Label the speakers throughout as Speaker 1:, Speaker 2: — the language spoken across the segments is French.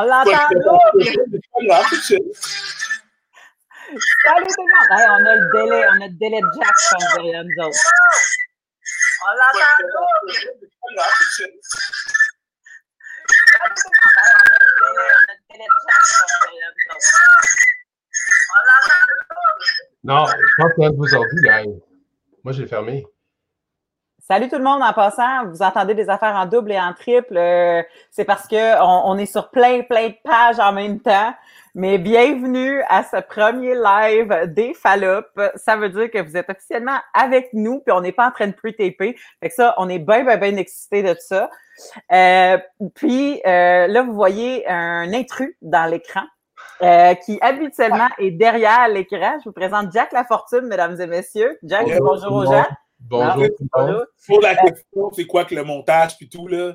Speaker 1: On l'entend là! Salut tout le monde! Hey, on a le délai, on a le délai de Jack comme derrière nous autres. On l'entend là!
Speaker 2: Non, je pense que vos ordi, guys. Moi, j'ai fermé.
Speaker 1: Salut tout le monde en passant. Vous entendez des affaires en double et en triple. euh, c'est parce que on, on est sur plein, plein de pages en même temps. Mais bienvenue à ce premier live des Fallops. Ça veut dire que vous êtes officiellement avec nous, puis on n'est pas en train de pre-taper. Fait que ça, on est bien, bien, bien excités de ça. Euh, puis euh, là, vous voyez un intrus dans l'écran. euh, qui habituellement est derrière l'écran. Je vous présente Jack Lafortune, mesdames et messieurs. Jack,
Speaker 2: Bonjour
Speaker 1: bonjour aux gens.
Speaker 2: Bonjour
Speaker 1: Non,
Speaker 2: tout le monde.
Speaker 3: Pour la question, c'est quoi que le montage puis tout, là?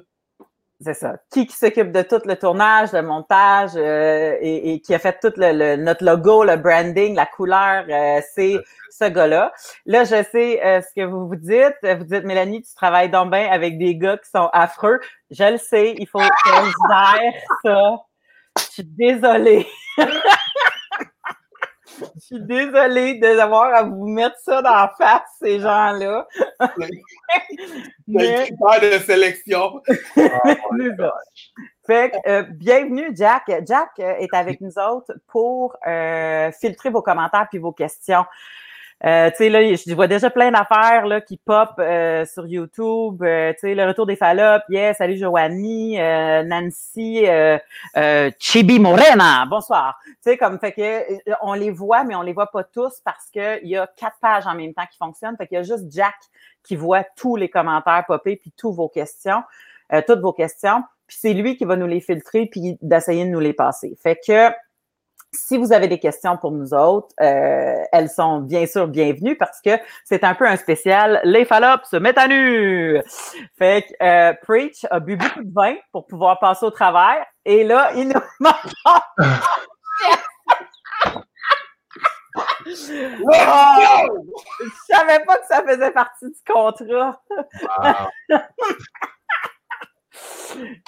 Speaker 1: C'est ça. Qui qui s'occupe de tout le tournage, le montage euh, et, et qui a fait tout le, le- notre logo, le branding, la couleur, euh, c'est ce gars-là. Là, je sais euh, ce que vous vous dites. Vous dites, Mélanie, tu travailles donc bien avec des gars qui sont affreux. Je le sais, il faut que je gère ça. Je suis désolée. Je suis désolée d'avoir à vous mettre ça dans la face, ces gens-là.
Speaker 3: Le
Speaker 1: Mais-
Speaker 3: critère de sélection.
Speaker 1: Fait que, euh, bienvenue, Jack. Jack est avec nous autres pour euh, filtrer vos commentaires puis vos questions. Euh, tu sais, là, je vois déjà plein d'affaires là, qui pop euh, sur YouTube. Euh, tu sais, le retour des Fallops. Yes, salut Joanie, euh, Nancy, euh, euh, Chibi Morena. Bonsoir. Tu sais, comme fait que on les voit, mais on les voit pas tous parce que il y a quatre pages en même temps qui fonctionnent. Fait qu'il y a juste Jack qui voit tous les commentaires popper puis toutes vos questions, toutes vos questions. Puis c'est lui qui va nous les filtrer puis d'essayer de nous les passer. Fait que si vous avez des questions pour nous autres, euh, elles sont bien sûr bienvenues parce que c'est un peu un spécial. Les Fallops se mettent à nu. Fait que euh, Preach a bu beaucoup de vin pour pouvoir passer au travers. Et là, il nous manque. Oh! Je savais pas que ça faisait partie du contrat.
Speaker 2: Wow.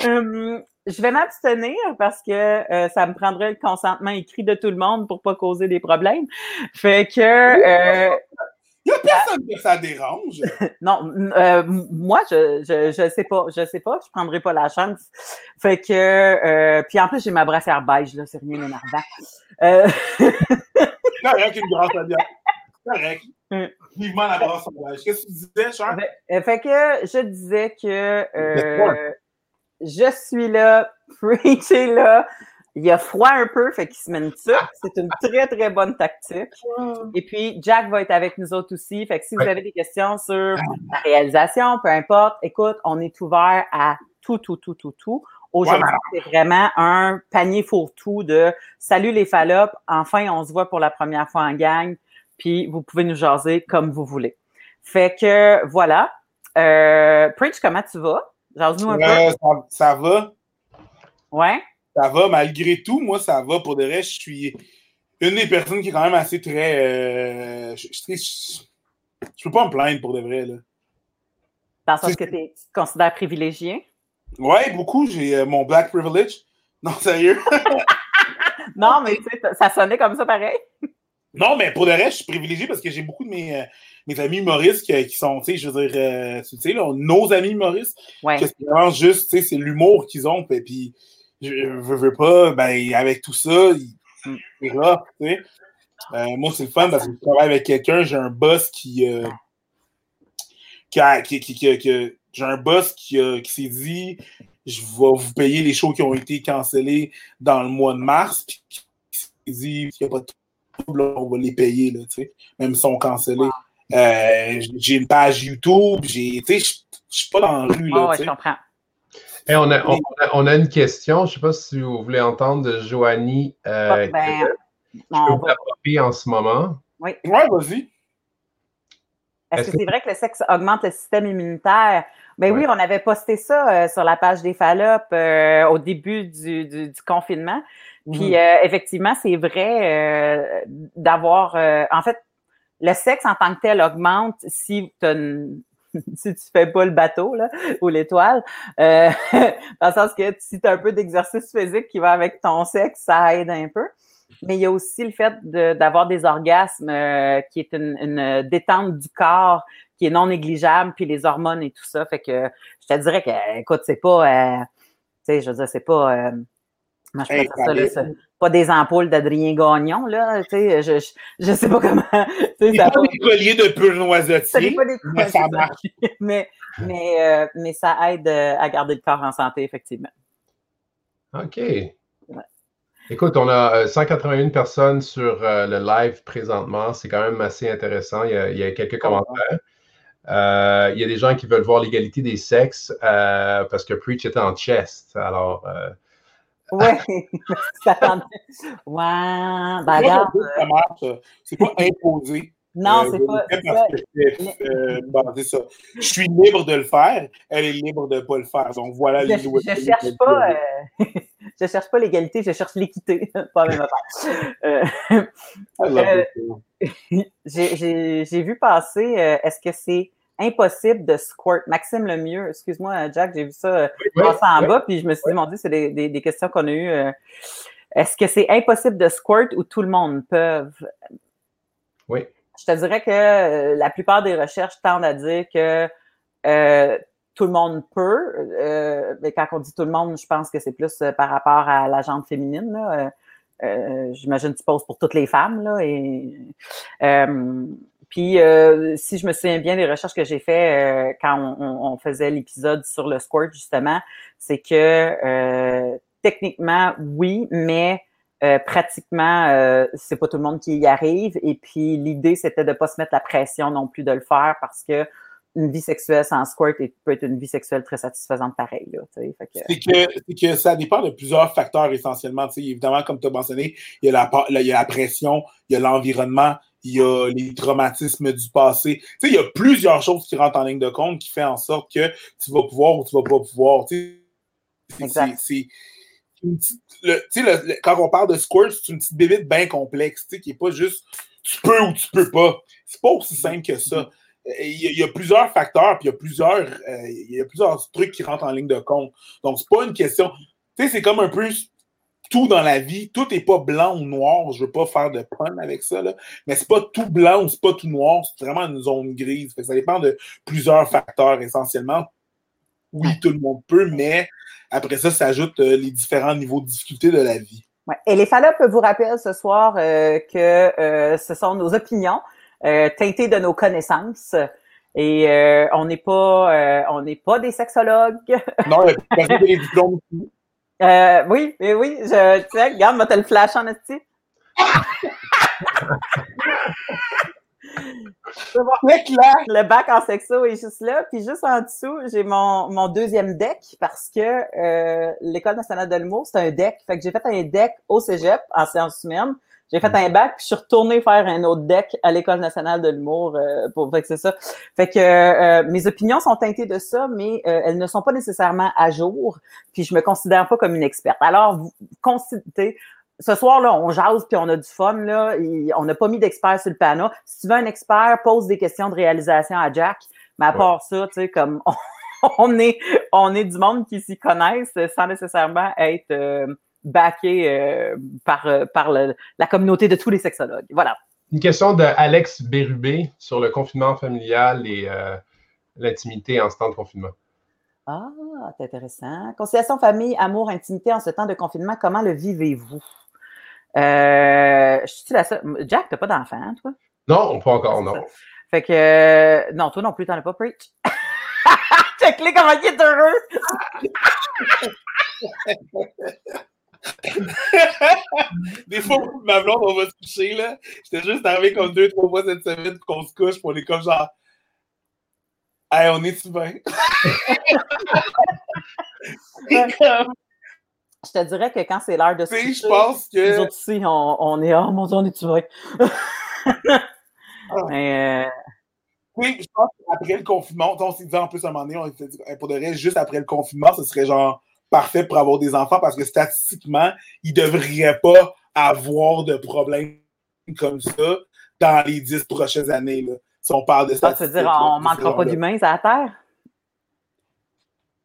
Speaker 1: Hum, je vais m'abstenir parce que euh, ça me prendrait le consentement écrit de tout le monde pour pas causer des problèmes. Fait que euh,
Speaker 3: Il n'y a personne que ça dérange.
Speaker 1: non, euh, moi je, je je sais pas, je sais pas, je prendrai pas la chance. Fait que euh, puis en plus j'ai ma brassière beige là, c'est rien d'énervant. Euh,
Speaker 3: Correct, une grande alliance. Correct.
Speaker 1: Mm.
Speaker 3: Vivement la brasse sauvage. Qu'est-ce que tu disais,
Speaker 1: fait, euh, fait que je disais que euh, je suis là, Preach est là. Il y a froid un peu, fait qu'il se met une tuque. C'est une très, très bonne tactique. Et puis, Jack va être avec nous autres aussi. Fait que si vous avez des questions sur la réalisation, peu importe, écoute, on est ouvert à tout, tout, tout, tout, tout. Aujourd'hui, c'est vraiment un panier fourre-tout de salut les fallops. Enfin, on se voit pour la première fois en gang. Puis, vous pouvez nous jaser comme vous voulez. Fait que, voilà. Euh, Preach, comment tu vas? Jase-nous un
Speaker 3: Ouais, ça, ça va.
Speaker 1: Ouais?
Speaker 3: Ça va, malgré tout, moi, ça va. Pour de vrai, je suis une des personnes qui est quand même assez très. euh, je, je- je- je peux pas me plaindre pour de vrai. Là.
Speaker 1: Dans le sens que tu te considères privilégié?
Speaker 3: Ouais, beaucoup. J'ai euh, mon black privilege. Non, sérieux.
Speaker 1: Non, mais tu sais, ça sonnait comme ça pareil.
Speaker 3: non, mais pour de vrai, je suis privilégié parce que j'ai beaucoup de mes, euh, mes amis humoristes qui, qui sont, tu sais, je veux dire, euh, tu sais, là, nos amis humoristes,
Speaker 1: Ouais.
Speaker 3: que c'est vraiment juste, tu sais, c'est l'humour qu'ils ont. Et puis, je veux, veux pas, ben, avec tout ça,
Speaker 1: Mm.
Speaker 3: c'est rough, tu sais. Euh, moi, c'est le fun parce que je travaille avec quelqu'un, j'ai un boss qui. euh, qui, a- qui, qui- j'ai un boss qui, s'est dit je vais vous payer les shows qui ont été cancellés dans le mois de mars. Puis qui s'est dit il n'y a pas de trouble, on va les payer, là, tu sais, même s'ils sont cancellés. Euh, j'ai une page YouTube, j'ai, tu sais, je suis pas dans la rue, là,
Speaker 1: Ah ouais, je comprends.
Speaker 2: Hey, on, a, on, a, on a une question. Je ne sais pas si vous voulez entendre de Joanie. Euh,
Speaker 1: Ben,
Speaker 2: que je peux vous la en ce moment.
Speaker 1: oui.
Speaker 3: Ouais, vas-y.
Speaker 1: Est-ce
Speaker 2: Est-ce
Speaker 1: que c'est vrai que le sexe augmente le système immunitaire? Ben oui, on avait posté ça euh, sur la page des Fallops euh, au début du, du, du confinement. Puis
Speaker 3: Mhm.
Speaker 1: euh, effectivement, c'est vrai euh, d'avoir... euh, en fait, le sexe en tant que tel augmente si tu une, fais pas le bateau ou l'étoile. Euh, dans le sens que si tu as un peu d'exercice physique qui va avec ton sexe, ça aide un peu. Mais il y a aussi le fait d'avoir des orgasmes euh, qui est une, une, détente du corps qui est non négligeable, puis les hormones et tout ça. Fait que je te dirais que, écoute, c'est pas, euh, tu sais, je veux dire, c'est pas, moi, je hey, ça, ça, pas des ampoules d'Adrien Gagnon, là, tu sais, je, je, je, sais pas comment.
Speaker 3: C'est pas des colliers de pur noisettier, mais ça marche.
Speaker 1: mais, mais, euh, mais ça aide euh, à garder le corps en santé, effectivement.
Speaker 2: OK. Ouais. Écoute, on a 181 euh, personnes sur le live présentement. C'est quand même assez intéressant. Il y a, il y a quelques commentaires. Euh, il y a des gens qui veulent voir l'égalité des sexes euh, parce que Preach était en chest. Alors, euh,
Speaker 1: oui, ça Ouais, ben regarde.
Speaker 3: C'est pas imposé.
Speaker 1: Non, euh, c'est pas.
Speaker 3: Euh, c'est ça. Je suis libre de le faire, elle est libre de ne pas le faire. Donc voilà
Speaker 1: je, je cherche pas, euh, je cherche pas l'égalité, je cherche l'équité. pas la même affaire. Euh, J'ai vu passer, est-ce que c'est impossible de squirt. Maxime Lemieux, excuse-moi, Jack, j'ai vu ça euh, passer en bas, puis je me suis dit, mon Dieu, c'est des, des, des, questions qu'on a eues. Euh, est-ce que c'est impossible de squirt ou tout le monde peut?
Speaker 2: Oui.
Speaker 1: Je te dirais que euh, la plupart des recherches tendent à dire que tout le monde peut. mais quand on dit tout le monde, je pense que c'est plus par rapport à la jante féminine. Là. J'imagine que tu poses pour toutes les femmes. Là, et, puis, euh, si je me souviens bien des recherches que j'ai fait euh, quand on, faisait l'épisode sur le squirt, justement, c'est que euh, techniquement, oui, mais pratiquement, c'est pas tout le monde qui y arrive. Et puis, l'idée, c'était de pas se mettre la pression non plus de le faire parce que une vie sexuelle sans squirt peut être une vie sexuelle très satisfaisante pareil.
Speaker 3: C'est que, que, ça dépend de plusieurs facteurs essentiellement. Évidemment, comme tu as mentionné, il y a la pression, il y a l'environnement, il y a les traumatismes du passé. Tu sais, il y a plusieurs choses qui rentrent en ligne de compte qui font en sorte que tu vas pouvoir ou tu vas pas pouvoir. Tu sais, c'est, quand on parle de squirt, c'est une petite bébite bien complexe, tu sais, qui n'est pas juste tu peux ou tu peux pas. C'est pas aussi simple que ça. Il y, a, plusieurs facteurs, puis il y a plusieurs, euh, il y a plusieurs trucs qui rentrent en ligne de compte. Donc, c'est pas une question. Tu sais, c'est comme un peu tout dans la vie, tout n'est pas blanc ou noir. Je ne veux pas faire de pun avec ça, là. mais c'est pas tout blanc ou c'est pas tout noir. C'est vraiment une zone grise. ça dépend de plusieurs facteurs essentiellement. Oui, tout le monde peut, mais après ça, ça ajoute euh, les différents niveaux de difficulté de la vie.
Speaker 1: Et les Fallop vous rappellent ce soir euh, que euh, ce sont nos opinions teintées de nos connaissances. Et on n'est pas, on n'est pas des sexologues.
Speaker 3: non, il y a des diplômes
Speaker 1: euh, oui, mais oui, je, tu sais, regarde, moi, t'as le flash en esti. Le bac en sexo est juste là. Puis juste en dessous, j'ai mon, mon deuxième deck parce que euh, l'École nationale de l'humour, c'est un deck. Fait que j'ai fait un deck au cégep en sciences humaines. J'ai fait un bac, puis je suis retournée faire un autre deck à l'École nationale de l'humour. Euh, pour fait que c'est ça. Fait que euh, mes opinions sont teintées de ça, mais euh, elles ne sont pas nécessairement à jour. Puis je me considère pas comme une experte. Alors, vous considérez ce soir-là, on jase puis on a du fun. Là, on n'a pas mis d'expert sur le panneau. Si tu veux un expert, pose des questions de réalisation à Jack. Mais à part ça, tu sais, comme on, est, on est du monde qui s'y connaissent sans nécessairement être backé euh, par, euh, la communauté de tous les sexologues. Voilà.
Speaker 2: Une question de Alex Bérubé sur le confinement familial et euh, l'intimité en ce temps de confinement.
Speaker 1: Ah, c'est intéressant. Conciliation famille, amour, intimité en ce temps de confinement, comment le vivez-vous? je suis la seule. Jack, t'as pas d'enfant, toi?
Speaker 2: Non, pas encore, non.
Speaker 1: Fait que, non, toi non plus, t'en as pas, preach. Check-les comment il est heureux!
Speaker 3: Des fois, ma blonde, on va se coucher, là. J'étais juste arrivé comme deux, trois fois cette semaine qu'on se couche, pour on est comme genre. Hey, on est-tu bien?
Speaker 1: Je te dirais que quand c'est l'heure de se
Speaker 3: coucher, je pense que.
Speaker 1: Les autres ici, on, on est. Oh mon dieu, on est-tu bien?
Speaker 3: Ah. Mais. Euh... Oui, je pense qu'après le confinement, on s'est dit en plus à un moment donné, on s'est dit, pour de vrai, juste après le confinement, ce serait genre parfait pour avoir des enfants parce que statistiquement, ils ne devraient pas avoir de problèmes comme ça dans les dix prochaines années. Si on parle de
Speaker 1: ça. tu veux dire, on ne manquera pas d'humains à la Terre?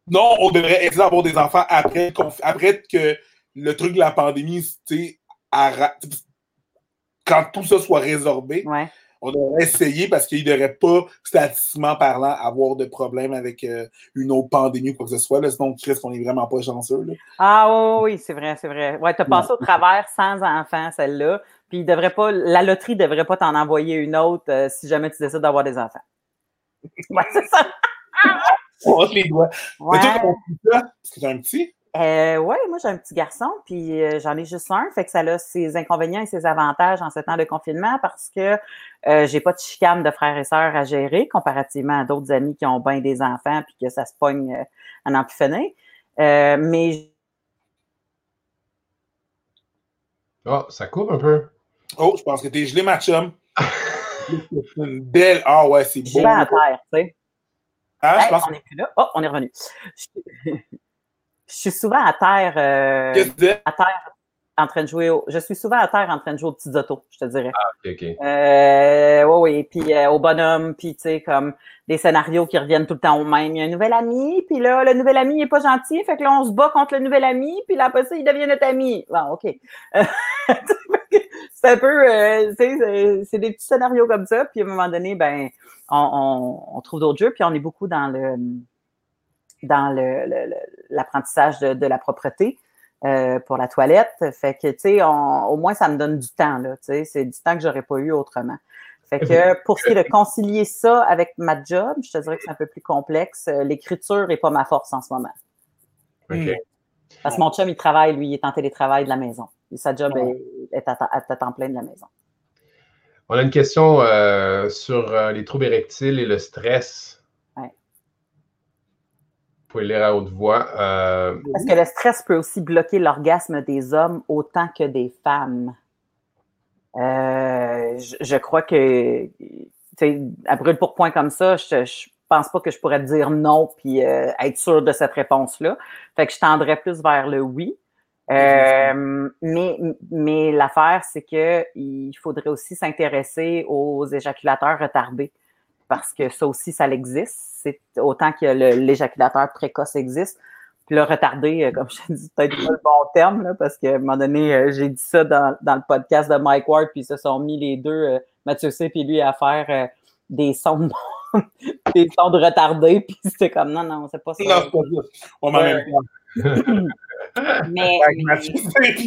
Speaker 3: Non, on devrait essayer d'avoir des enfants après, après que le truc de la pandémie, tu quand tout ça soit résorbé, on devrait essayer parce qu'il ne devrait pas, statistiquement parlant, avoir de problème avec euh, une autre pandémie ou quoi que ce soit. Là, sinon, Chris, on n'est vraiment pas chanceux.
Speaker 1: Ah oui, c'est vrai, c'est vrai. Ouais, tu as passé au travers sans enfants, celle-là. Puis il devrait pas, la loterie ne devrait pas t'en envoyer une autre euh, si jamais tu décides d'avoir des enfants. Ouais, c'est ça.
Speaker 3: on les doigts. Ouais. Mais toi, Est-ce que tu as un petit?
Speaker 1: Euh, oui, moi j'ai un petit garçon, puis euh, j'en ai juste un, fait que ça a ses inconvénients et ses avantages en ce temps de confinement parce que euh, j'ai pas de chicane de frères et sœurs à gérer comparativement à d'autres amis qui ont bien des enfants puis que ça se pogne euh, à finir. Euh, mais
Speaker 2: Oh, ça coupe un peu.
Speaker 3: Oh, je pense que t'es gelé, ma chum. une belle. Ah ouais, c'est beau.
Speaker 1: à terre, tu sais.
Speaker 3: Ah, je pense...
Speaker 1: On est plus là. Oh, on est revenu. je suis souvent à terre. Euh, à terre en train de jouer au, je suis souvent à terre en train de jouer aux petites autos, je te dirais.
Speaker 2: Ah, ok, ok.
Speaker 1: Euh, oui, oui, puis euh, au bonhomme, puis tu sais, comme des scénarios qui reviennent tout le temps au même. Il y a un nouvel ami, puis là, le nouvel ami il est pas gentil, fait que là, on se bat contre le nouvel ami, puis là, après ça, il devient notre ami. Bon, OK. c'est un peu, euh, tu sais, c'est des petits scénarios comme ça, puis à un moment donné, ben, on, on, on trouve d'autres jeux, puis on est beaucoup dans le dans l'apprentissage le, de, de, la propreté euh, pour la toilette. Fait que, tu sais, au moins, ça me donne du temps, là. Tu sais, c'est du temps que j'aurais pas eu autrement. Fait que pour ce qui est de concilier ça avec ma job, je te dirais que c'est un peu plus complexe. L'écriture n'est pas ma force en ce moment.
Speaker 2: OK.
Speaker 1: Parce que mon chum, il travaille, lui, il est en télétravail de la maison. sa job est, à, temps plein de la maison.
Speaker 2: On a une question euh, sur euh, les troubles érectiles et le stress pouvez lire à haute voix. Euh,
Speaker 1: Parce que le stress peut aussi bloquer l'orgasme des hommes autant que des femmes. Euh, je, crois que, à brûle pour point comme ça, je, ne pense pas que je pourrais dire non puis euh, être sûr de cette réponse-là. Fait que je tendrais plus vers le oui. mais mais l'affaire, c'est que il faudrait aussi s'intéresser aux éjaculateurs retardés parce que ça aussi, ça existe c'est autant que l'éjaculateur précoce existe. Puis le retardé, euh, comme je te dis, peut-être pas le bon terme, parce qu'à un moment donné, euh, j'ai dit ça dans, le podcast de Mike Ward, puis ils se sont mis les deux, euh, Mathieu C. et lui, à faire des sons des sons de retardé, puis c'était comme non, non, c'est pas ça.
Speaker 3: Non, c'est pas ça. On m'en.
Speaker 1: Mais.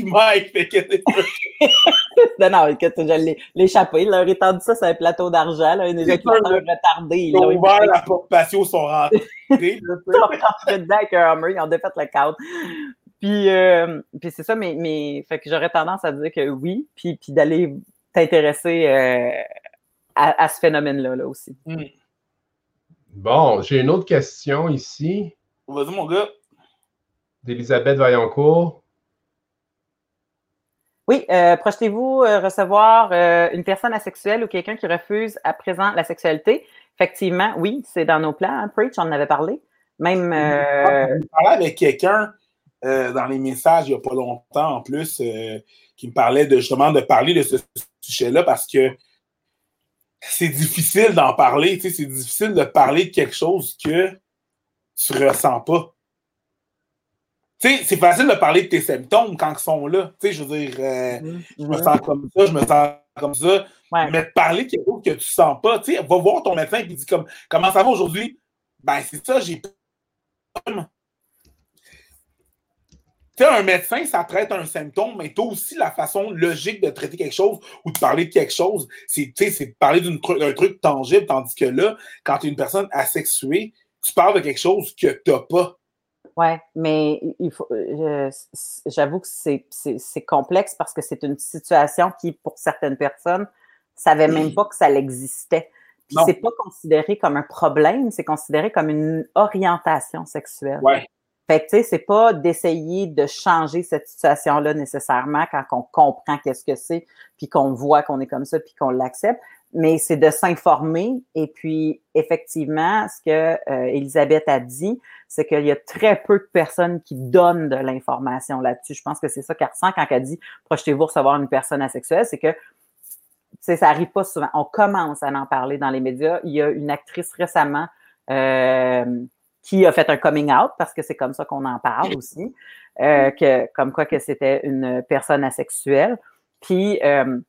Speaker 3: Mike, fait que.
Speaker 1: non, non, écoute, je l'ai échappé. Il leur étendu ça sur un plateau d'argent, un éjaculateur retardé.
Speaker 3: Ils ont ouvert la porte patio, ils sont rentrés. ils
Speaker 1: sont rentrés dedans avec un Hummer, ils ont défait le cadre. Puis, euh, puis c'est ça, mais, mais fait que j'aurais tendance à dire que oui, puis, puis d'aller t'intéresser euh, à, à, ce phénomène-là là aussi.
Speaker 3: Mm.
Speaker 2: Bon, j'ai une autre question ici.
Speaker 3: Vas-y, mon gars
Speaker 2: d'Elisabeth Vaillancourt.
Speaker 1: Oui, euh, projetez-vous euh, recevoir euh, une personne asexuelle ou quelqu'un qui refuse à présent la sexualité? Effectivement, oui, c'est dans nos plans. Hein, Preach, on en avait parlé. Même.
Speaker 3: Je parlais avec quelqu'un dans les messages il n'y a pas longtemps en plus qui me parlait de justement de parler de ce sujet-là parce que c'est difficile d'en parler. Tu sais, c'est difficile de parler de quelque chose que tu ne ressens pas. Tu sais, c'est facile de parler de tes symptômes quand ils sont là. Tu sais, je veux dire, euh, mm-hmm. je me sens comme ça, je me sens comme ça. Mais parler de quelque chose que tu sens pas, tu sais, va voir ton médecin et dit comme, comment ça va aujourd'hui? Ben, c'est ça, j'ai Tu sais, un médecin, ça traite un symptôme, mais as aussi la façon logique de traiter quelque chose ou de parler de quelque chose. C'est de parler d'un truc tangible, tandis que là, quand tu es une personne asexuée, tu parles de quelque chose que tu n'as pas.
Speaker 1: Oui, mais il faut, euh, j'avoue que c'est complexe parce que c'est une situation qui, pour certaines personnes, ne savaient même pas que ça existait. Puis c'est pas considéré comme un problème, c'est considéré comme une orientation sexuelle.
Speaker 3: Ouais.
Speaker 1: Fait que, tu sais, c'est pas d'essayer de changer cette situation-là nécessairement quand on comprend qu'est-ce que c'est, puis qu'on voit qu'on est comme ça, puis qu'on l'accepte, mais c'est de s'informer. Et puis, effectivement, ce que euh, Elisabeth a dit, c'est qu'il y a très peu de personnes qui donnent de l'information là-dessus. Je pense que c'est ça qu'elle ressent quand elle dit projetez-vous recevoir une personne asexuelle, c'est que ça arrive pas souvent. On commence à en parler dans les médias. Il y a une actrice récemment euh, qui a fait un coming out parce que c'est comme ça qu'on en parle aussi, euh, que comme quoi que c'était une personne asexuelle. Puis euh,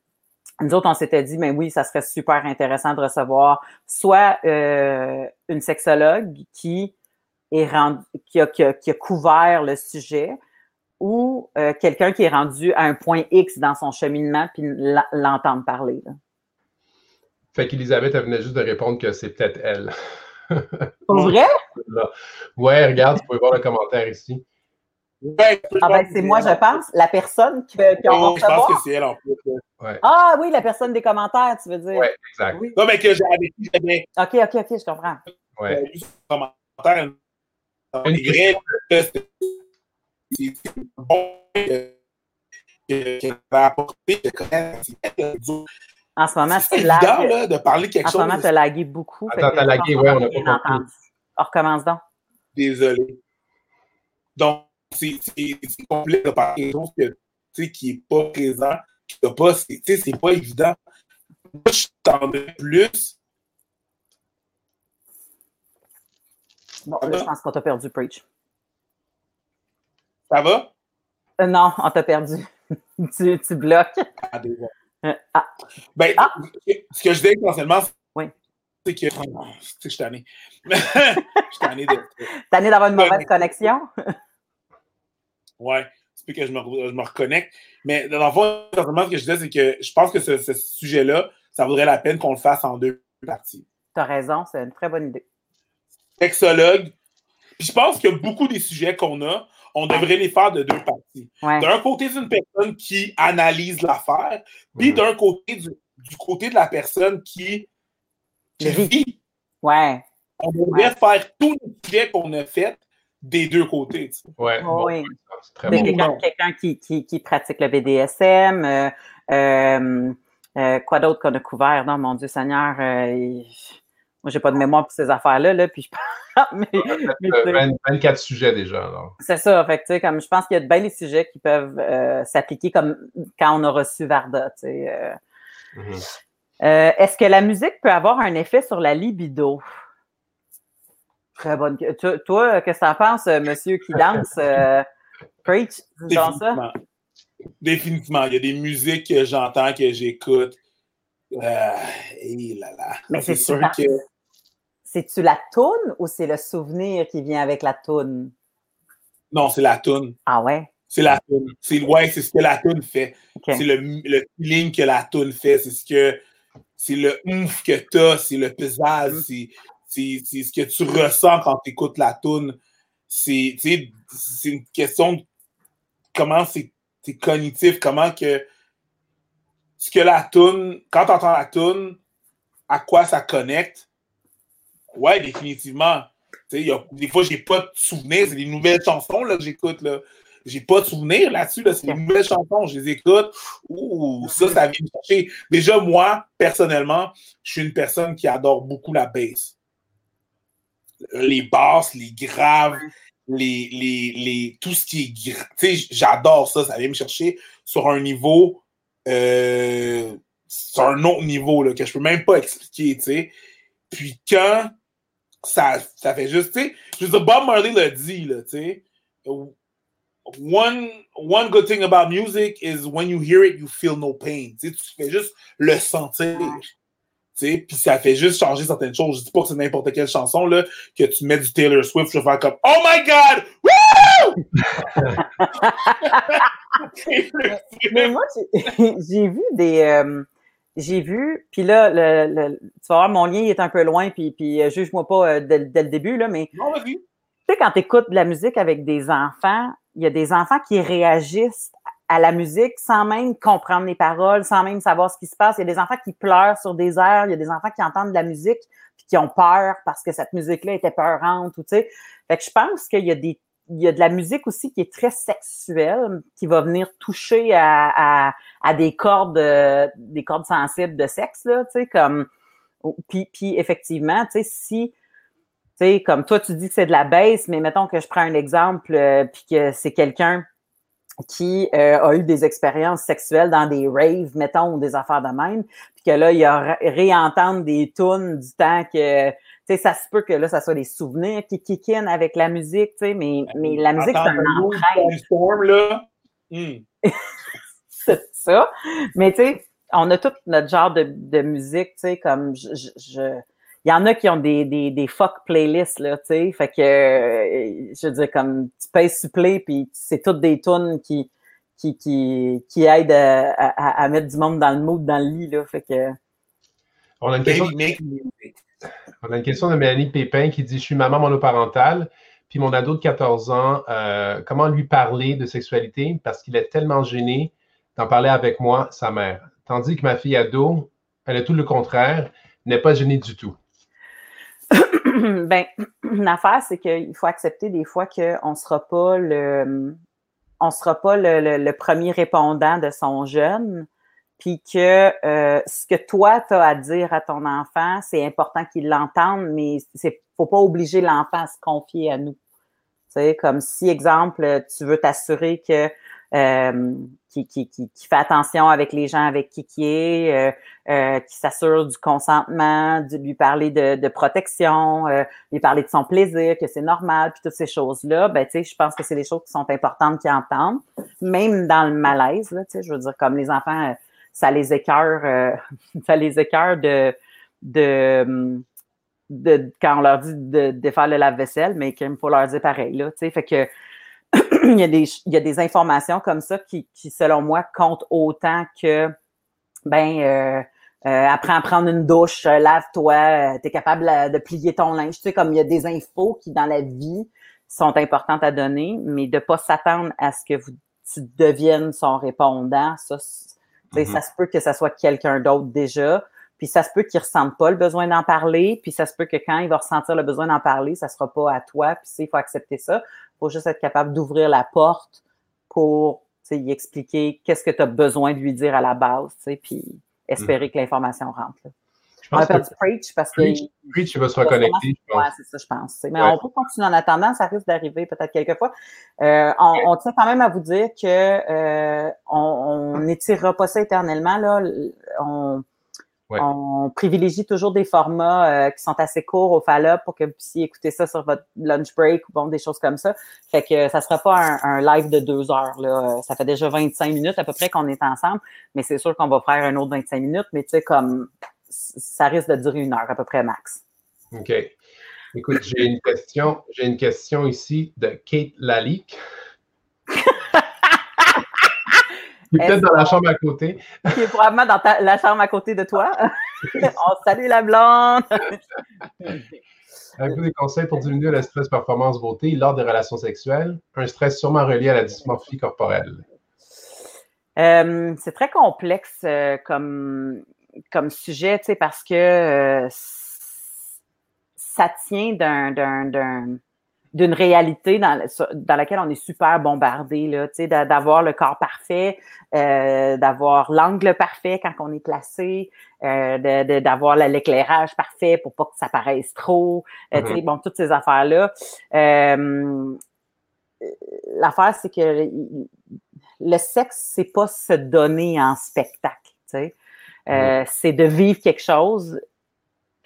Speaker 1: nous autres, on s'était dit, mais oui, ça serait super intéressant de recevoir soit euh, une sexologue qui est rendu, qui a, qui, a, qui a couvert le sujet, ou euh, quelqu'un qui est rendu à un point X dans son cheminement puis l'entendre parler. Là.
Speaker 2: Fait qu'Elisabeth, elle venait juste de répondre que c'est peut-être elle.
Speaker 1: Pour vrai?
Speaker 2: ouais, regarde, tu peux voir le commentaire ici.
Speaker 1: Ouais, ah ben c'est moi, je pense. La personne qui, qui
Speaker 3: oh, Je pense que c'est elle en plus.
Speaker 2: Ouais.
Speaker 1: Ah oui, la personne des commentaires, tu veux dire.
Speaker 2: Oui, exact.
Speaker 3: Non, mais que j'avais j'avais.
Speaker 1: OK, OK, OK, je comprends.
Speaker 2: Ouais.
Speaker 3: lu son commentaire. Les c'est bon qu'elle va apporter.
Speaker 1: En ce moment,
Speaker 3: c'est évident là, de parler quelque
Speaker 1: en
Speaker 3: chose.
Speaker 1: En ce moment, tu as lagué beaucoup.
Speaker 2: Attends, t'as lagué, ouais, on a pas compris.
Speaker 1: On recommence donc.
Speaker 3: Désolé. Donc, c'est complexe de parler quelque chose que, qui n'est pas présent, qui n'a pas, c'est pas évident. Moi, je t'en ai plus.
Speaker 1: Bon, là, je pense qu'on t'a perdu, Preach.
Speaker 3: Ça va?
Speaker 1: Euh, non, on t'a perdu. tu, tu bloques.
Speaker 3: Ah, déjà.
Speaker 1: Euh, ah.
Speaker 3: Ben,
Speaker 1: Ah.
Speaker 3: ce que je dis essentiellement,
Speaker 1: Oui.
Speaker 3: c'est que. Oh, je suis tanné. Je suis tanné
Speaker 1: d'avoir une mauvaise connexion?
Speaker 3: Ouais, c'est plus que je me, je me reconnecte. Mais dans le fond, ce que je disais, c'est que je pense que ce, ce sujet-là, ça vaudrait la peine qu'on le fasse en deux parties.
Speaker 1: T'as raison, c'est une très bonne idée.
Speaker 3: Sexologue. Puis je pense que beaucoup des sujets qu'on a, on devrait les faire de deux parties.
Speaker 1: Ouais.
Speaker 3: D'un côté, c'est une personne qui analyse l'affaire, puis
Speaker 2: Mhm.
Speaker 3: d'un côté, du, du côté de la personne qui,
Speaker 1: vit. Ouais.
Speaker 3: On devrait faire tous les sujets qu'on a faits des deux côtés. tu sais.
Speaker 2: Ouais,
Speaker 1: Oh,
Speaker 2: bon,
Speaker 1: oui.
Speaker 2: C'est très bon.
Speaker 1: quelqu'un qui, qui, qui pratique le BDSM. euh, euh, euh, quoi d'autre qu'on a couvert? Non, mon Dieu Seigneur. moi, j'ai pas de mémoire pour ces affaires-là, là, puis je mais, mais,
Speaker 2: 20 24 sujets déjà. Alors.
Speaker 1: c'est ça. Fait que, tu sais, comme je pense qu'il y a de bien des sujets qui peuvent s'appliquer comme quand on a reçu Varda. Euh, Est-ce que la musique peut avoir un effet sur la libido? Très bonne. Toi, toi, qu'est-ce que t'en penses, monsieur qui danse? Euh, Preach, ça?
Speaker 3: Définitivement. Il y a des musiques que j'entends, que j'écoute. Euh, et là là.
Speaker 1: Mais
Speaker 3: c'est sûr
Speaker 1: super.
Speaker 3: que.
Speaker 1: C'est-tu la toune ou c'est le souvenir qui vient avec la toune?
Speaker 3: Non, c'est la toune.
Speaker 1: Ah ouais?
Speaker 3: C'est la toune. C'est ouais, c'est ce que la toune fait. C'est le, le feeling que la toune fait. C'est ce que c'est le ouf que t'as, c'est le pesage,
Speaker 1: Mm.
Speaker 3: c'est, c'est, c'est ce que tu ressens quand tu écoutes la toune. C'est une question de comment c'est, cognitif, comment que ce que la toune, quand tu entends la toune, à quoi ça connecte? Ouais, définitivement. Y a- des fois, j'ai pas de souvenirs, c'est des nouvelles chansons là, que j'écoute. Là. J'ai pas de souvenirs là-dessus. Là. C'est des nouvelles chansons, je les écoute. Ouh, ça, ça vient me chercher. Déjà, moi, personnellement, je suis une personne qui adore beaucoup la bass. Les basses, les graves, les, les, tout ce qui est. Tu sais, j'adore ça. Ça vient me chercher sur un niveau. Euh, sur un autre niveau là, que je peux même pas expliquer. tu sais. Puis quand ça, fait juste, tu sais, je Bob Marley l'a dit, tu sais. One, one good thing about music is when you hear it, you feel no pain. Tu fais juste le sentir. Puis ça fait juste changer certaines choses. Je dis pas que c'est n'importe quelle chanson, là, que tu mets du Taylor Swift, je vais faire comme Oh my God! Woo!
Speaker 1: Mais moi, j'ai j'ai vu des. euh, j'ai vu, puis là, le, le- tu vas voir, mon lien il est un peu loin, puis, puis euh, juge-moi pas euh, dès, dès le début, là, mais
Speaker 3: non, vas-y.
Speaker 1: tu sais, quand tu écoutes de la musique avec des enfants, il y a des enfants qui réagissent à la musique sans même comprendre les paroles, sans même savoir ce qui se passe. Il y a des enfants qui pleurent sur des airs, il y a des enfants qui entendent de la musique puis qui ont peur parce que cette musique-là était peurante ou tu sais. Fait que je pense qu'il y a des il y a de la musique aussi qui est très sexuelle, qui va venir toucher à, à, à des cordes euh, des cordes sensibles de sexe là, tu sais comme puis, puis effectivement, tu sais si tu sais, comme toi, tu dis que c'est de la baisse, mais mettons que je prends un exemple, euh, puis que c'est quelqu'un qui euh, a eu des expériences sexuelles dans des raves, mettons, ou des affaires de même, puis que là, il a réentendre des tunes du temps que, tu sais, ça se peut que là, ça soit des souvenirs qui kickent avec la musique, tu sais, mais, ben, mais la musique, c'est un empreinte. là? Hmm. c'est ça. Mais tu sais, on a tout notre genre de, de musique, tu sais, comme je, je il y en a qui ont des, des, des fuck playlists, là, tu sais. Fait que, euh, je veux dire, comme, tu payes supplé, puis c'est toutes des tunes qui, qui, qui, qui aident à, à, mettre du monde dans le mood, dans le lit, là. Fait que...
Speaker 2: On a une question, on a une question de Mélanie Pépin qui dit « Je suis maman monoparentale, puis mon ado de 14 ans, euh, comment lui parler de sexualité? Parce qu'il est tellement gêné d'en parler avec moi, sa mère. Tandis que ma fille ado, elle est tout le contraire, n'est pas gênée du tout.
Speaker 1: ben, l'affaire, c'est qu'il faut accepter des fois qu'on ne sera pas le on sera pas le, premier répondant de son jeune, puis que euh, ce que toi, tu as à dire à ton enfant, c'est important qu'il l'entende, mais c'est faut pas obliger l'enfant à se confier à nous. Tu sais, comme si, exemple, tu veux t'assurer que euh, qui, fait attention avec les gens avec qui qui est, euh, euh, qui s'assure du consentement, de lui parler de, protection, lui parler de son plaisir, que c'est normal, puis toutes ces choses-là, ben tu sais, je pense que c'est des choses qui sont importantes qu'ils entendent, même dans le malaise, là, tu sais, je veux dire, comme les enfants, ça les écœure, ça les écœure de, de, de, quand on leur dit de, de faire le lave-vaisselle, mais qu'il faut leur dire pareil, là, tu sais, fait que il, y a des, il y a des informations comme ça qui, qui selon moi, comptent autant que, ben, euh, euh, apprends à prendre une douche, euh, lave-toi, tu es capable de plier ton linge. Tu sais, comme il y a des infos qui, dans la vie, sont importantes à donner, mais de pas s'attendre à ce que vous, tu deviennes son répondant, ça, mm-hmm. ça se peut que ça soit quelqu'un d'autre déjà. Puis ça se peut qu'il ne ressente pas le besoin d'en parler, puis ça se peut que quand il va ressentir le besoin d'en parler, ça ne sera pas à toi, puis il faut accepter ça faut juste être capable d'ouvrir la porte pour y expliquer qu'est-ce que tu as besoin de lui dire à la base, puis espérer mm. que l'information rentre. Je pense on Preach parce que.
Speaker 2: Preach, va se reconnecter.
Speaker 1: Oui, c'est ça, je pense. Mais on peut continuer en attendant, ça risque d'arriver peut-être quelques fois. Euh, on, tient quand même à vous dire que euh, on n'étirera pas ça éternellement. Là. On, on privilégie toujours des formats euh, qui sont assez courts au Fallop pour que vous puissiez écouter ça sur votre lunch break ou bon, des choses comme ça. Fait que ça sera pas un, live de deux heures. Là. Ça fait déjà 25 minutes à peu près qu'on est ensemble, mais c'est sûr qu'on va faire un autre 25 minutes, mais tu sais, comme ça risque de durer une heure à peu près max.
Speaker 2: OK. Écoute, j'ai une question. J'ai une question ici de Kate Lalique. Qui est peut-être dans la chambre à côté.
Speaker 1: Qui est probablement dans la chambre à côté de toi. On salue la blonde.
Speaker 2: Avez-vous des conseils pour diminuer le stress performance beauté lors des relations sexuelles? Un stress sûrement relié à la dysmorphie corporelle.
Speaker 1: Euh, c'est très complexe euh, comme, comme sujet, parce que euh, ça tient d'un d'une réalité dans, dans, laquelle on est super bombardé, là, d'avoir le corps parfait, euh, d'avoir l'angle parfait quand on est placé, euh, d'avoir l'éclairage parfait pour pas que ça paraisse trop, euh, mm-hmm. bon, toutes ces affaires-là. Euh, l'affaire, c'est que le sexe, c'est pas se donner en spectacle, mm-hmm. euh, c'est de vivre quelque chose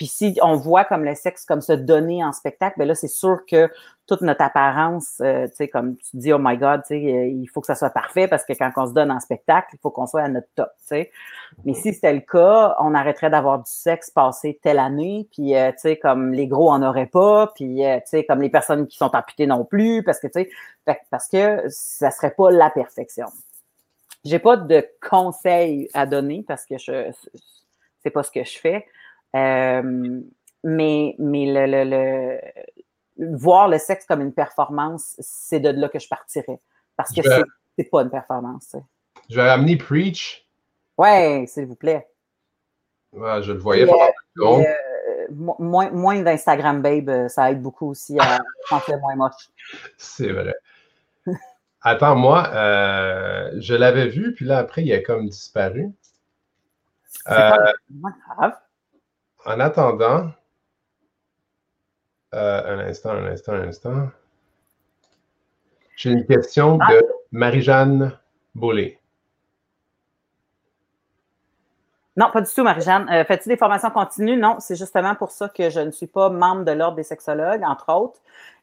Speaker 1: puis si on voit comme le sexe comme se donner en spectacle, ben là, c'est sûr que toute notre apparence, euh, tu sais, comme tu dis, oh my God, tu sais, euh, il faut que ça soit parfait parce que quand on se donne en spectacle, il faut qu'on soit à notre top, tu sais. Mais si c'était le cas, on arrêterait d'avoir du sexe passé telle année, puis, euh, tu sais, comme les gros en auraient pas, puis, tu sais, comme les personnes qui sont amputées non plus, parce que, tu sais, parce que ça serait pas la perfection. J'ai pas de conseils à donner parce que je c'est pas ce que je fais. Euh, mais mais le, le, voir le sexe comme une performance, c'est de là que je partirais. Parce que c'est pas une performance.
Speaker 2: Je vais amener Preach.
Speaker 1: Ouais, s'il vous plaît.
Speaker 2: je le voyais pas.
Speaker 1: Euh, moins, moins d'Instagram Babe, euh, ça aide beaucoup aussi à sentir moins moche.
Speaker 2: C'est vrai. Attends, moi, je l'avais vu, puis là, après, il a comme disparu.
Speaker 1: C'est pas grave.
Speaker 2: En attendant, euh, un instant, un instant, un instant. J'ai une question de. Marie-Jeanne Bollé.
Speaker 1: Non, pas du tout, Marie-Jeanne. Euh, Fais-tu des formations continues? Non, c'est justement pour ça que je ne suis pas membre de l'Ordre des sexologues, entre autres.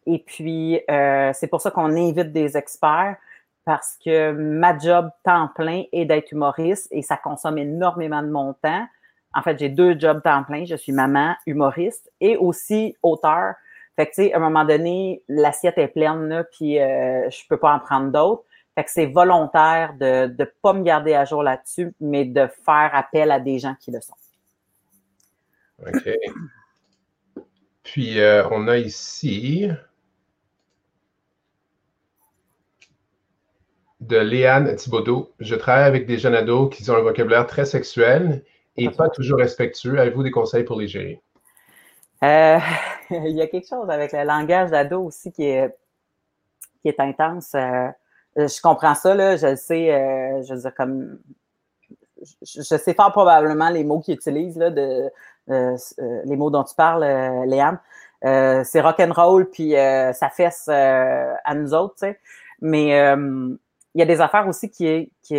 Speaker 1: Et puis, euh, c'est pour ça qu'on invite des experts parce que ma job temps plein est d'être humoriste et ça consomme énormément de mon temps. En fait, j'ai deux jobs temps plein. Je suis maman, humoriste et aussi auteur. Fait que, tu sais, à un moment donné, l'assiette est pleine, là, puis euh, je peux pas en prendre d'autres. Fait que c'est volontaire de ne pas me garder à jour là-dessus, mais de faire appel à des gens qui le sont.
Speaker 2: OK. Puis, euh, on a ici de Léane Thibaudot. Je travaille avec des jeunes ados qui ont un vocabulaire très sexuel et pas toujours respectueux. Avez-vous des conseils pour les gérer?
Speaker 1: Euh, il y a quelque chose avec le langage d'ado aussi qui est, qui est intense. Euh, je comprends ça, là, je le sais, euh, je veux dire, comme je, sais fort probablement les mots qu'ils utilisent, là, de, les mots dont tu parles, Léane. c'est rock'n'roll, puis ça fesse à nous autres, tu sais. Mais il y a des affaires aussi qui qui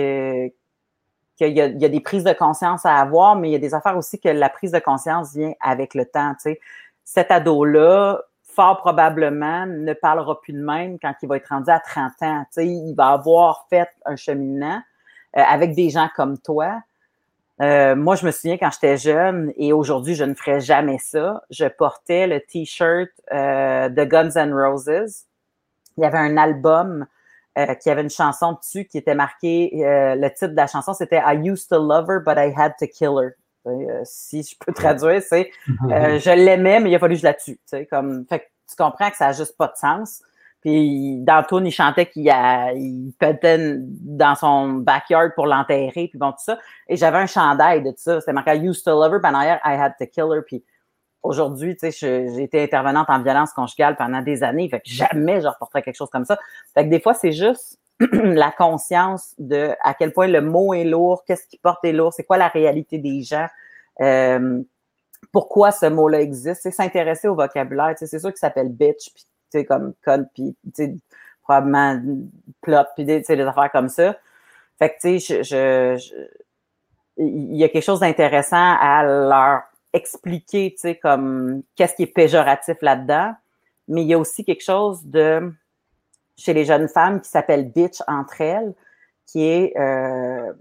Speaker 1: qu'il y, a, il y a des prises de conscience à avoir, mais il y a des affaires aussi que la prise de conscience vient avec le temps. Cet ado-là, fort probablement, ne parlera plus de même quand il va être rendu à 30 ans. Il va avoir fait un cheminement euh, avec des gens comme toi. Euh, moi, je me souviens quand j'étais jeune et aujourd'hui, je ne ferais jamais ça. Je portais le T-shirt euh, de Guns N' Roses. Il y avait un album euh, qui avait une chanson dessus qui était marquée, euh, le titre de la chanson, c'était I used to love her, but I had to kill her. Euh, si je peux traduire, c'est je l'aimais, mais il a fallu que je la tue. Comme, fait tu comprends que ça n'a juste pas de sens. Puis dans le il chantait qu'il il pétait dans son backyard pour l'enterrer, puis bon, tout ça. Et j'avais un chandail de tout ça. C'était marqué I used to love her, but I had to kill her. Puis aujourd'hui, tu sais, j'ai été intervenante en violence conjugale pendant des années, fait que jamais je reporterais quelque chose comme ça. Fait que des fois, c'est juste la conscience de à quel point le mot est lourd, qu'est-ce qui porte est lourd, c'est quoi la réalité des gens, euh, pourquoi ce mot-là existe, c'est s'intéresser au vocabulaire. Tu sais, c'est sûr qu'il s'appelle bitch, puis tu sais, comme con, puis tu sais, probablement plot, puis tu sais, des affaires comme ça. Fait que tu sais, je, je, il y a quelque chose d'intéressant à leur expliquer, tu sais, comme qu'est-ce qui est péjoratif là-dedans. Mais il y a aussi quelque chose de chez les jeunes femmes qui s'appelle bitch entre elles, qui est euh,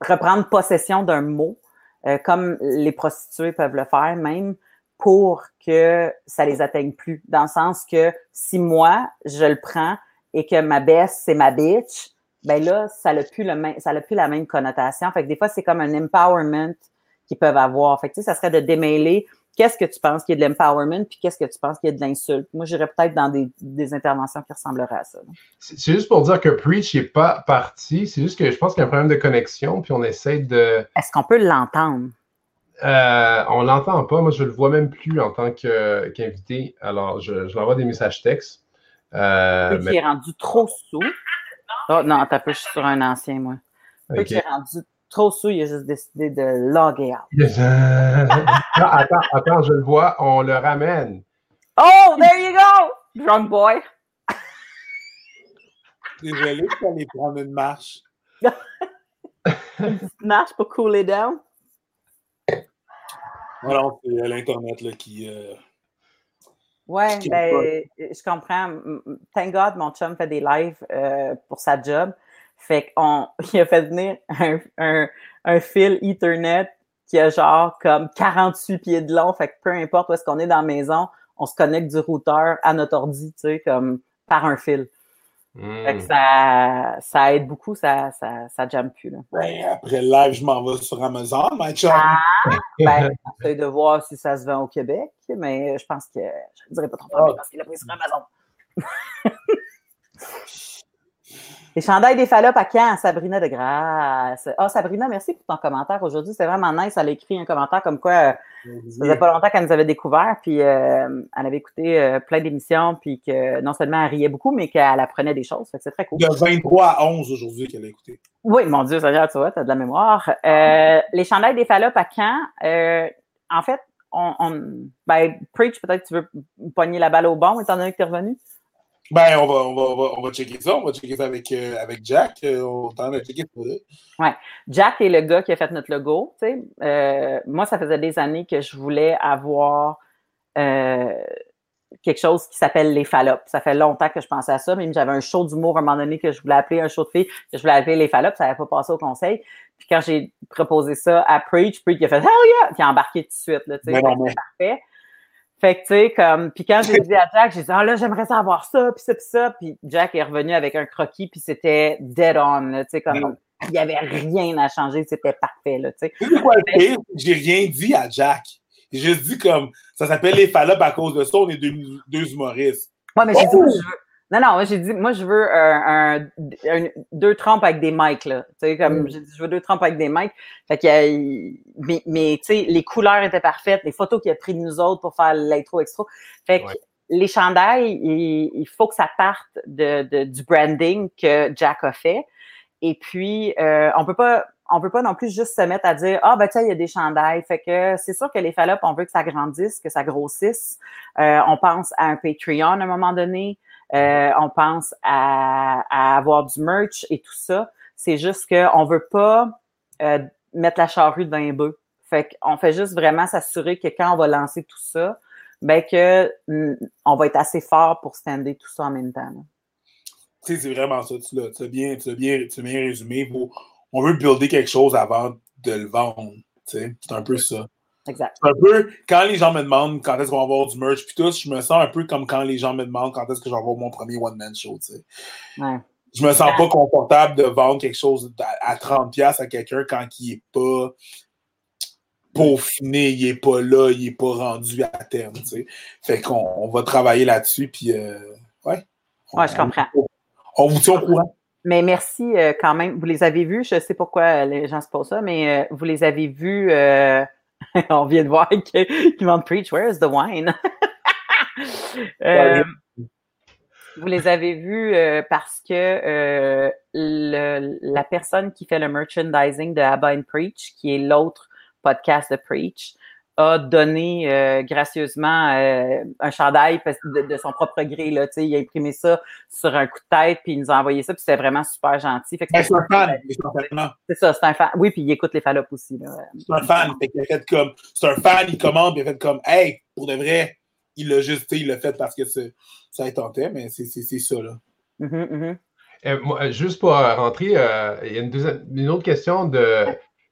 Speaker 1: reprendre possession d'un mot, euh, comme les prostituées peuvent le faire même, pour que ça les atteigne plus. Dans le sens que si moi, je le prends et que ma baisse, c'est ma bitch, ben là, ça n'a plus, le même, ça plus la même connotation. Fait que des fois, c'est comme un empowerment qu'ils peuvent avoir. Fait que, ça serait de démêler qu'est-ce que tu penses qu'il y a de l'empowerment, puis qu'est-ce que tu penses qu'il y a de l'insulte. Moi, j'irais peut-être dans des, interventions qui ressembleraient à ça.
Speaker 2: C'est juste pour dire que Preach n'est pas parti. C'est juste que je pense qu'il y a un problème de connexion, puis on essaie de.
Speaker 1: Est-ce qu'on peut l'entendre?
Speaker 2: Euh, on l'entend pas. Moi, je le vois même plus en tant qu'invité. Alors, je, je l'envoie des messages textes.
Speaker 1: Euh, mais... est rendu trop sous. Oh non, t'as peu, je suis sur un ancien, moi. Okay. est rendu trop sous, il a juste décidé de loguer out.
Speaker 2: attends, attends, je le vois, on le ramène.
Speaker 1: Oh, there you go! Drunk boy.
Speaker 3: Désolé, je aller prendre une marche.
Speaker 1: une petite marche pour cooler down.
Speaker 3: Alors, c'est euh, l'Internet là, qui. Euh,
Speaker 1: ouais, ben, je comprends. Thank God, mon chum fait des lives euh, pour sa job. Fait qu'on il a fait venir un, un, fil Ethernet qui a genre comme 48 pieds de long. Fait que peu importe où est-ce qu'on est dans la maison, on se connecte du routeur à notre ordi, tu sais, comme par un fil. Fait que hmm. ça, ça aide beaucoup, ça, ça, ça jamme plus. Là.
Speaker 3: Ben, après le live, je m'en vais sur Amazon, ma chum.
Speaker 1: Ah, ben, de voir si ça se vend au Québec, mais je pense que je ne dirais pas trop fort ah. parce qu'il a pris sur Amazon. Les chandails des Fallop à quand? Sabrina de Grâce. Ah, Sabrina, merci pour ton commentaire aujourd'hui. C'est vraiment nice. Elle a écrit un commentaire comme quoi euh, ça faisait pas longtemps qu'elle nous avait découvert, puis euh, elle avait écouté euh, plein d'émissions, puis que non seulement elle riait beaucoup, mais qu'elle apprenait des choses. C'est très cool.
Speaker 3: Il y a 23 à 11 aujourd'hui qu'elle a écouté.
Speaker 1: Oui, mon Dieu, ça vient, tu vois, tu as de la mémoire. les chandails des Fallop à quand? en fait, on, on ben, Preach, peut-être que tu veux pogner la balle au bon, étant donné que tu es revenu.
Speaker 3: Ben, on va, on, va, on, va, checker ça. On va checker ça avec, euh, avec Jack. Euh, on tente de checker ça.
Speaker 1: Ouais. Jack est le gars qui a fait notre logo. Euh, moi, ça faisait des années que je voulais avoir quelque chose qui s'appelle les fallops. Ça fait longtemps que je pensais à ça. Même j'avais un show d'humour à un moment donné que je voulais appeler un show de filles, que je voulais appeler les fallops. Ça n'avait pas passé au conseil. Puis quand j'ai proposé ça à Preach, Preach il a fait Hell yeah! Puis il a embarqué tout de suite. Là, ben c'est parfait. Fait que, tu sais, comme, puis quand j'ai dit à Jack, j'ai dit, ah là, j'aimerais savoir ça, puis ça, puis ça. Puis Jack est revenu avec un croquis, puis c'était dead on, tu sais, comme, il n'y avait rien à changer, c'était parfait, là, tu sais.
Speaker 3: J'ai rien dit à Jack. J'ai juste dit comme, ça s'appelle les fallops à cause de ça, on est deux, deux humoristes.
Speaker 1: Ouais, mais j'ai dit, oh! je veux, non, non, moi j'ai dit, moi je veux un, deux trompes avec des mics, là. Tu sais, comme mm. j'ai dit, je veux deux trompes avec des mics. Fait que, mais, mais tu sais, les couleurs étaient parfaites, les photos qu'il a prises de nous autres pour faire l'intro extra. Fait que les chandails, il, faut que ça parte de, de, du branding que Jack a fait. Et puis, euh, on peut pas, on peut pas non plus juste se mettre à dire ah ben tu il y a des chandails fait que c'est sûr que les fallops on veut que ça grandisse que ça grossisse euh, on pense à un Patreon à un moment donné euh, on pense à, avoir du merch et tout ça. C'est juste qu'on ne veut pas euh, mettre la charrue devant les bœufs. Fait qu'on fait juste vraiment s'assurer que quand on va lancer tout ça, ben que mm, on va être assez fort pour stander tout ça en même temps.
Speaker 3: Tu sais, c'est vraiment ça. Tu l'as bien, bien, bien résumé. On veut builder quelque chose avant de le vendre. C'est un peu ça.
Speaker 1: Exact.
Speaker 3: Un peu, quand les gens me demandent quand est-ce qu'on va avoir du merch, puis tout, je me sens un peu comme quand les gens me demandent quand est-ce que je vais avoir mon premier one-man show, tu sais. Ouais. Je me sens pas confortable de vendre quelque chose à 30$ à quelqu'un quand il est pas peaufiné, il est pas là, il est pas rendu à terme, tu sais. Fait qu'on va travailler là-dessus, puis euh, ouais.
Speaker 1: Ouais, je comprends.
Speaker 3: On, vous tient au courant.
Speaker 1: Mais merci euh, quand même. Vous les avez vus, je sais pourquoi les gens se posent ça, mais euh, vous les avez vus on vient de voir qu'ils vont Preach, where's the wine? Euh, vous les avez vus euh, parce que euh, la personne qui fait le merchandising de Abba and Preach, qui est l'autre podcast de Preach, a donné euh, gracieusement euh, un chandail de, de, son propre gré. Là, il a imprimé ça sur un coup de tête, puis il nous a envoyé ça, puis c'était vraiment super gentil.
Speaker 3: Ben, c'est un fan,
Speaker 1: C'est ça, c'est un fan. Oui, puis il écoute les fallops aussi.
Speaker 3: C'est un fan. fait comme. C'est un fan, il commande, il a fait comme Hey, pour de vrai, il l'a juste, il l'a fait parce que ça a tenté, mais c'est ça, là.
Speaker 1: Mm-hmm, mm-hmm.
Speaker 2: Euh, juste pour rentrer, il y a une, une autre question de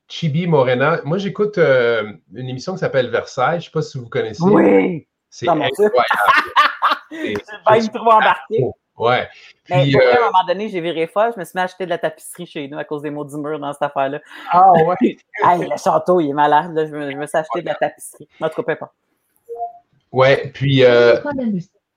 Speaker 2: Chibi Morena. Moi, j'écoute euh, une émission qui s'appelle Versailles. Je ne sais pas si vous connaissez.
Speaker 1: Oui.
Speaker 2: C'est incroyable.
Speaker 1: J'ai pas eu trop embarqué.
Speaker 2: Ouais.
Speaker 1: Mais à un euh, moment donné, j'ai viré folle. Je me suis mis à acheter de la tapisserie chez nous à cause des mots du mur dans cette affaire-là.
Speaker 2: Ah ouais.
Speaker 1: le château, il est malade. je, me, suis acheté de la tapisserie. Tout cas, pas.
Speaker 2: Ouais. Puis. Euh,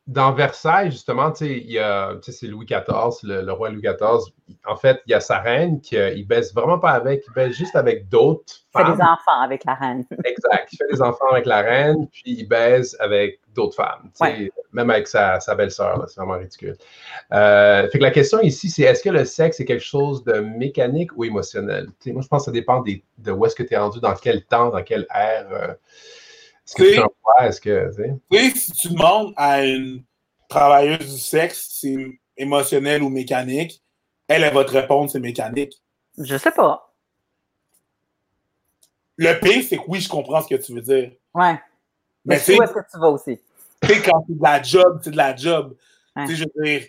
Speaker 2: dans Versailles, justement, il y a, c'est Louis XIV, le, roi Louis XIV. En fait, il y a sa reine qui il baisse vraiment pas avec, il baisse juste avec d'autres
Speaker 1: femmes. Il fait des enfants avec la reine.
Speaker 2: exact. Il fait des enfants avec la reine, puis il baise avec d'autres femmes. Même avec sa, belle-sœur, c'est vraiment ridicule. Euh, fait que la question ici, c'est est-ce que le sexe est quelque chose de mécanique ou émotionnel? moi, je pense que ça dépend de où est-ce que tu es rendu, dans quel temps, dans quelle ère. Euh, est-ce que tu est-ce que.
Speaker 3: Oui, si tu demandes à une travailleuse du sexe, c'est émotionnel ou mécanique, elle, elle va te répondre, c'est mécanique.
Speaker 1: Je sais pas.
Speaker 3: Le pire, c'est que oui, je comprends ce que tu veux dire.
Speaker 1: Ouais. Mais, c'est où est-ce que tu vas aussi?
Speaker 3: Tu sais, quand c'est de la job, c'est de la job. Tu sais, je veux dire,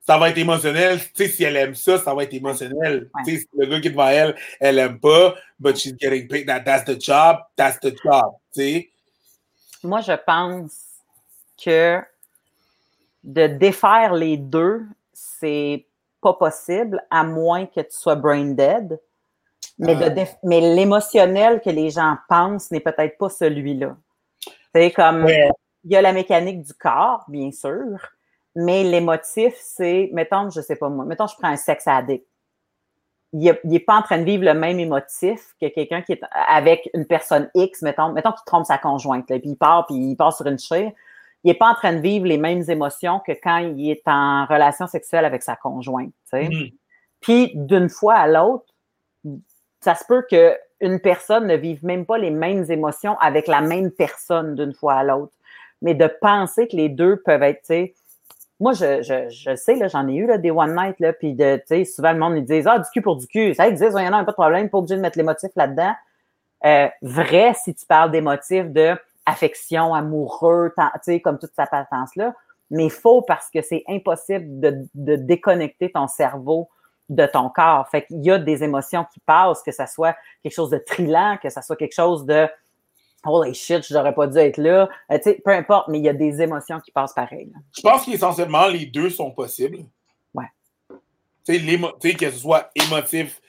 Speaker 3: ça va être émotionnel. Tu sais, si elle aime ça, ça va être émotionnel. Tu sais, le gars qui est devant elle, elle aime pas, but she's getting paid. That, that's the job. That's the job. Tu sais?
Speaker 1: Moi, je pense que de défaire les deux, c'est pas possible, à moins que tu sois brain dead. Mais, mais l'émotionnel que les gens pensent n'est peut-être pas celui-là. C'est comme, il y a la mécanique du corps, bien sûr, mais l'émotif, c'est, mettons, je sais pas moi, mettons, je prends un sexe addict il n'est pas en train de vivre le même émotif que quelqu'un qui est avec une personne X, mettons, mettons qu'il trompe sa conjointe, puis il part, puis il part sur une chaise. Il n'est pas en train de vivre les mêmes émotions que quand il est en relation sexuelle avec sa conjointe. Mm-hmm. Puis d'une fois à l'autre, ça se peut qu'une personne ne vive même pas les mêmes émotions avec la même personne d'une fois à l'autre. Mais de penser que les deux peuvent être, moi, je, je, sais, j'en ai eu là, des one night, puis souvent le monde me dit Ah, du cul pour du cul. Ça existe, il y en a pas de problème, pas obligé de mettre les motifs là-dedans. Euh, vrai, si tu parles des motifs de affection, amoureux, comme toute cette patence-là, mais faux parce que c'est impossible de, de déconnecter ton cerveau de ton corps. Fait qu'il y a des émotions qui passent, que ça soit quelque chose de trillant, que ça soit quelque chose de Holy shit, je n'aurais pas dû être là. Euh, peu importe, mais il y a des émotions qui passent pareil.
Speaker 3: Je pense qu'essentiellement, les deux sont possibles.
Speaker 1: Ouais.
Speaker 3: Tu sais, que ce soit émotif,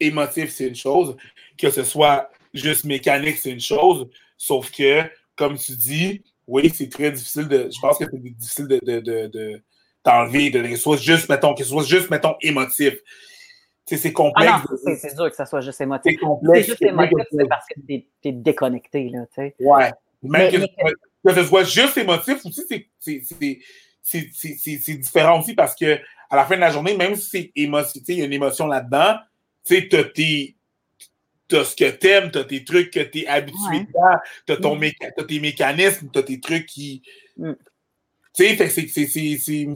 Speaker 3: émotif, c'est une chose. Que ce soit juste mécanique, c'est une chose. Sauf que, comme tu dis, oui, c'est très difficile de. Je pense que c'est difficile de, de, de, t'enlever, de, soit juste, mettons, que ce soit juste, mettons, émotif c'est complexe. Ah
Speaker 1: c'est sûr que ça soit juste émotif. C'est juste émotif, c'est parce que tu es, déconnecté. Là,
Speaker 3: sais. ouais. Même que, que, ce soit juste émotif aussi, c'est différent aussi parce que à la fin de la journée, même si c'est émotif, il y a une émotion là-dedans, tu sais, tu as ce que tu aimes, tu as tes trucs que tu es habitué à, tu as, mm. tes mécanismes, tu as tes trucs qui. Mm. Tu sais, c'est.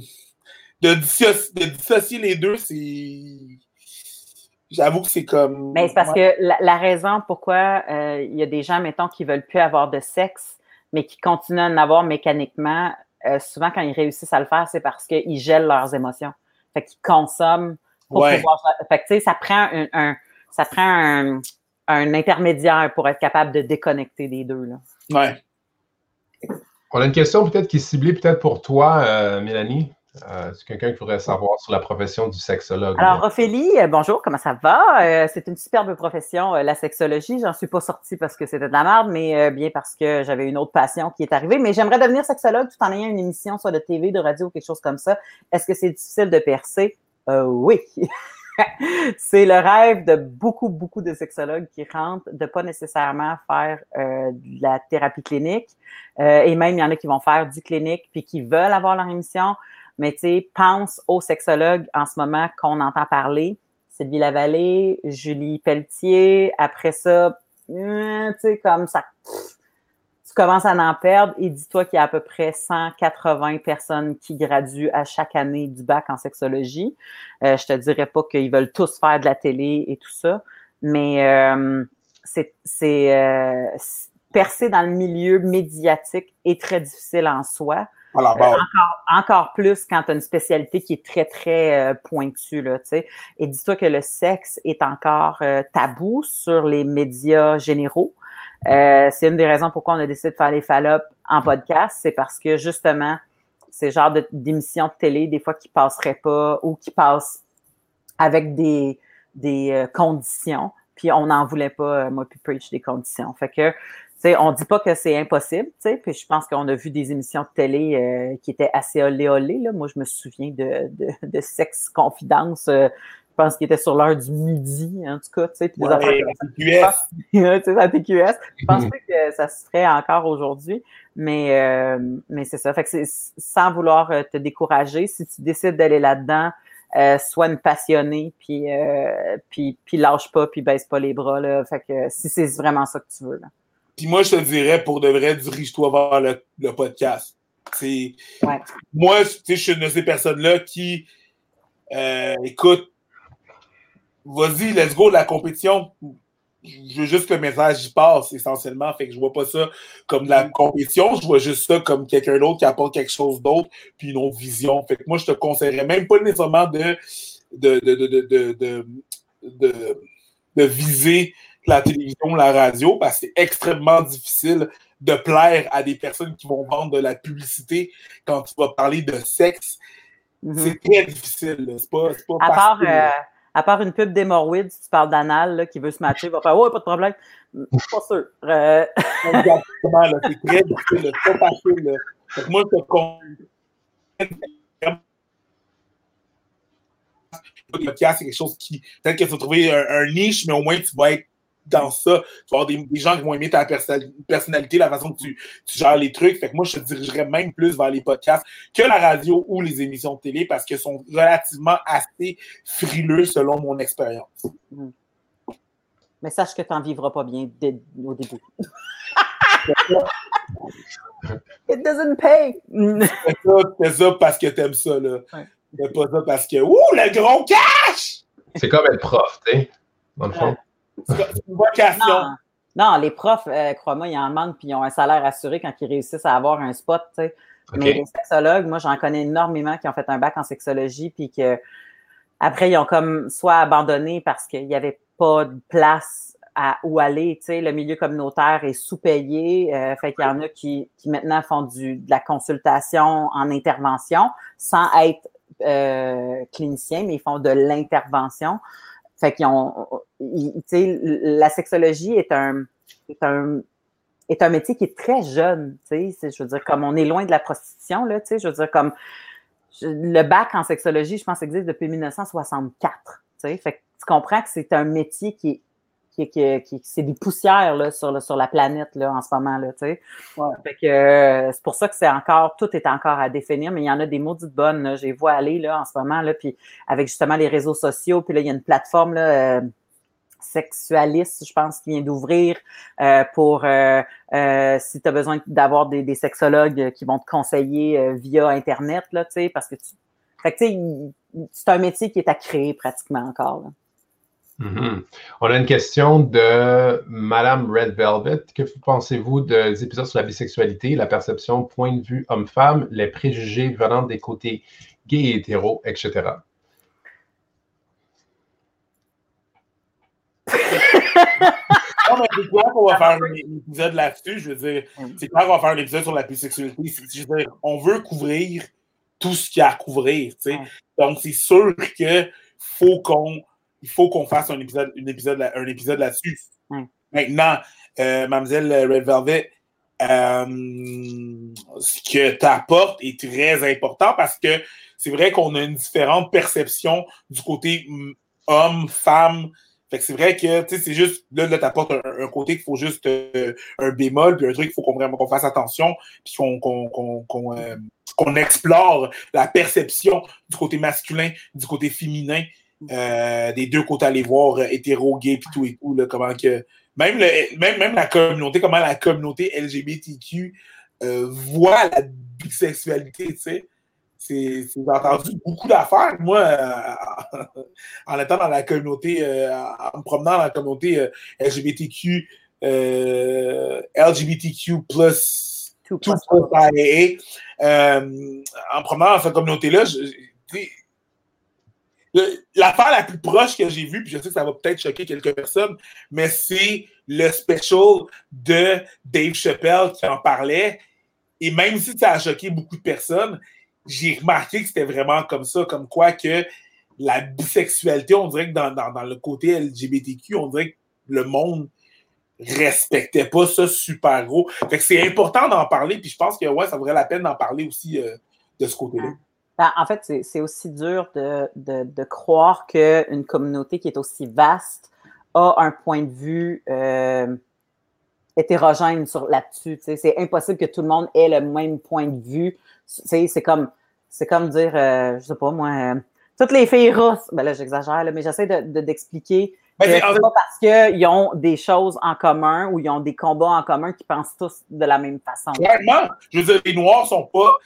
Speaker 3: De, de dissocier les deux, c'est J'avoue que c'est comme.
Speaker 1: Mais c'est parce que la, raison pourquoi euh, il y a des gens, mettons, qui veulent plus avoir de sexe, mais qui continuent à en avoir mécaniquement, euh, souvent quand ils réussissent à le faire, c'est parce qu'ils gèlent leurs émotions. Fait qu'ils consomment pour pouvoir. Fait que tu sais, ça prend un, ça prend un, un, intermédiaire pour être capable de déconnecter des deux. Là.
Speaker 3: Ouais.
Speaker 2: On a une question peut-être qui est ciblée peut-être pour toi, euh, Mélanie. Euh, c'est quelqu'un qui voudrait savoir sur la profession du sexologue.
Speaker 1: Alors, Ophélie, euh, bonjour, comment ça va? Euh, c'est une superbe profession, la sexologie. J'en suis pas sortie parce que c'était de la merde, mais bien parce que j'avais une autre passion qui est arrivée. Mais j'aimerais devenir sexologue tout en ayant une émission soit de TV, de radio, quelque chose comme ça. Est-ce que c'est difficile de percer? oui. c'est le rêve de beaucoup, beaucoup de sexologues qui rentrent de pas nécessairement faire de la thérapie clinique. et même, il y en a qui vont faire du clinique puis qui veulent avoir leur émission. Mais tu sais, pense aux sexologues en ce moment qu'on entend parler. Sylvie Lavallée, Julie Pelletier. Après ça, euh, tu sais, comme ça, tu commences à en perdre et dis-toi qu'il y a à peu près 180 personnes qui graduent à chaque année du bac en sexologie. Euh, je te dirais pas qu'ils veulent tous faire de la télé et tout ça, mais euh, c'est euh, percer dans le milieu médiatique est très difficile en soi.
Speaker 3: Euh,
Speaker 1: encore, plus quand tu as une spécialité qui est très, très euh, pointue. Là, Et dis-toi que le sexe est encore euh, tabou sur les médias généraux. c'est une des raisons pourquoi on a décidé de faire les fallops en podcast. C'est parce que justement, c'est genre d'émissions de, télé, des fois, qui passeraient pas ou qui passent avec des, des conditions. Puis on n'en voulait pas, moi, puis preach des conditions. Fait que on ne dit pas que c'est impossible, puis je pense qu'on a vu des émissions de télé euh, qui étaient assez olé olé. Là. Moi, je me souviens de, de, de Sexe Confidence, euh, je pense qu'il était sur l'heure du midi, en tout cas. Puis
Speaker 3: des ouais,
Speaker 1: TQS. à TQS. Je pense pas que ça se ferait encore aujourd'hui, mais, euh, mais c'est ça. Fait que sans vouloir te décourager, si tu décides d'aller là-dedans, sois une passionnée, puis, puis, puis lâche pas, puis baisse pas les bras. Là. Fait que si c'est vraiment ça que tu veux. Là.
Speaker 3: Puis moi, je te dirais, pour de vrai, dirige-toi vers le, le podcast. Moi, je suis une de ces personnes-là qui, euh, écoute, vas-y, let's go, la compétition. Je veux juste que le message y passe essentiellement. Fait que je vois pas ça comme de la compétition, je vois juste ça comme quelqu'un d'autre qui apporte quelque chose d'autre, puis une autre vision. Fait que moi, je te conseillerais même pas nécessairement de, de, de, de, de viser la télévision, la radio, parce que c'est extrêmement difficile de plaire à des personnes qui vont vendre de la publicité quand tu vas parler de sexe. Mhm. C'est très difficile. C'est pas, pas
Speaker 1: à, part, euh, à part une pub d'hémorroïdes, si tu parles d'anal qui veut se matcher, il va faire Ouais, pas de problème. Pas sûr. Euh...
Speaker 3: Exactement, c'est très difficile. C'est pas facile. Moi, je te le podcast, c'est quelque chose qui, peut-être que tu vas trouver un, niche, mais au moins tu vas être dans ça. Tu vas avoir des, gens qui vont aimer ta personnalité, la façon que tu, gères les trucs. Fait que moi, je te dirigerais même plus vers les podcasts que la radio ou les émissions de télé parce qu'elles sont relativement assez frileux selon mon expérience. Hmm.
Speaker 1: Mais sache que tu n'en vivras pas bien au début. It doesn't pay!
Speaker 3: C'est ça, parce que t'aimes ça, là. Ouais. pas ça parce que, ouh, le gros cash!
Speaker 2: C'est comme être prof, tu sais, dans le fond.
Speaker 3: C'est une vocation.
Speaker 1: Non, les profs, euh, crois-moi, ils en manquent puis ils ont un salaire assuré quand ils réussissent à avoir un spot. Mais les sexologues, moi, j'en connais énormément qui ont fait un bac en sexologie puis que après, ils ont comme soit abandonné parce qu'il n'y avait pas de place à où aller. Tu sais, le milieu communautaire est sous-payé. Euh, fait qu'il y en a qui, qui maintenant font du, de la consultation en intervention sans être euh, cliniciens, mais ils font de l'intervention. Fait qu'ils ont, tu sais, la sexologie est un, est un, est un métier qui est très jeune, tu sais. Je veux dire, comme on est loin de la prostitution, là, tu sais. Je veux dire, comme le bac en sexologie, je pense, existe depuis 1964. Tu sais, fait que tu comprends que c'est un métier qui est qui, qui, qui c'est des poussières là, sur, sur la planète là, en ce moment. Là, tu sais. Fait que euh, c'est pour ça que c'est encore, tout est encore à définir, mais il y en a des maudites bonnes. J'ai vu aller là, en ce moment, là, puis avec justement les réseaux sociaux, puis là, il y a une plateforme là, euh, sexualiste, je pense, qui vient d'ouvrir euh, pour euh, euh, si tu as besoin d'avoir des, des, sexologues qui vont te conseiller via Internet, là, tu sais, parce que tu. Fait que, tu sais, c'est un métier qui est à créer pratiquement encore. Là.
Speaker 2: Mm-hmm. On a une question de Madame Red Velvet. Que pensez-vous des épisodes sur la bisexualité, la perception, point de vue homme-femme, les préjugés venant des côtés gays et hétéros, etc.?
Speaker 3: non, mais c'est clair qu'on va faire un épisode là-dessus. Je veux dire, c'est clair qu'on va faire un épisode sur la bisexualité. Je veux dire, on veut couvrir tout ce qu'il y a à couvrir. Donc, c'est sûr qu'il faut qu'on il faut qu'on fasse un épisode, un épisode, un épisode là-dessus. Maintenant, euh, Mademoiselle Red Velvet, euh, ce que tu apportes est très important parce que c'est vrai qu'on a une différente perception du côté mm, homme, femme. Fait que c'est vrai que c'est juste là, là tu apportes un, côté qu'il faut juste euh, un bémol, puis un truc qu'il faut qu'on fasse attention, puis qu'on qu'on explore la perception du côté masculin, du côté féminin. Euh, des deux côtés aller voir euh, hétéro, gay, puis tout et tout, là, comment que. Même, le, même, même la communauté, comment la communauté LGBTQ euh, voit la bisexualité, tu sais. J'ai entendu beaucoup d'affaires, moi, en étant dans la communauté, en me promenant dans la communauté LGBTQ, LGBTQ plus tout, tout en promenant dans cette communauté-là, L'affaire la plus proche que j'ai vue, puis je sais que ça va peut-être choquer quelques personnes, mais c'est le special de Dave Chappelle qui en parlait. Et même si ça a choqué beaucoup de personnes, j'ai remarqué que c'était vraiment comme ça, comme quoi que la bisexualité, on dirait que dans, le côté LGBTQ, on dirait que le monde respectait pas ça super gros. Fait que c'est important d'en parler, puis je pense que ouais, ça vaudrait la peine d'en parler aussi euh, de ce côté-là.
Speaker 1: Ben, en fait, c'est aussi dur de, de, de croire qu'une communauté qui est aussi vaste a un point de vue euh, hétérogène sur là-dessus. C'est impossible que tout le monde ait le même point de vue. C'est comme, comme dire, euh, je sais pas moi, euh, toutes les filles russes, ben là j'exagère, mais j'essaie d'expliquer. De, c'est pas parce qu'ils ont des choses en commun ou ils ont des combats en commun qui pensent tous de la même façon.
Speaker 3: Clairement, je veux dire, les Noirs sont pas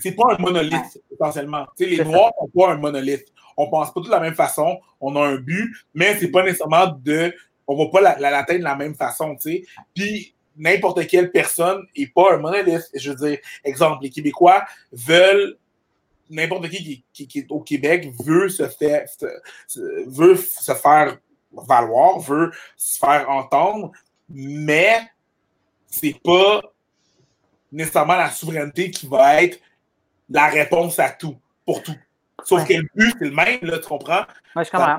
Speaker 3: c'est pas un monolithe, essentiellement. les Noirs sont pas un monolithe. On pense pas de la même façon, on a un but, mais c'est pas nécessairement de. On va pas l'atteindre de la même façon, tu sais. Puis n'importe quelle personne n'est pas un monolithe. Je veux dire, exemple, les Québécois veulent n'importe qui, qui, est au Québec veut se faire veut se faire valoir, veut se faire entendre, mais c'est pas nécessairement la souveraineté qui va être la réponse à tout, pour tout. Sauf que le but, c'est le même, là, tu comprends?
Speaker 1: Oui, je comprends.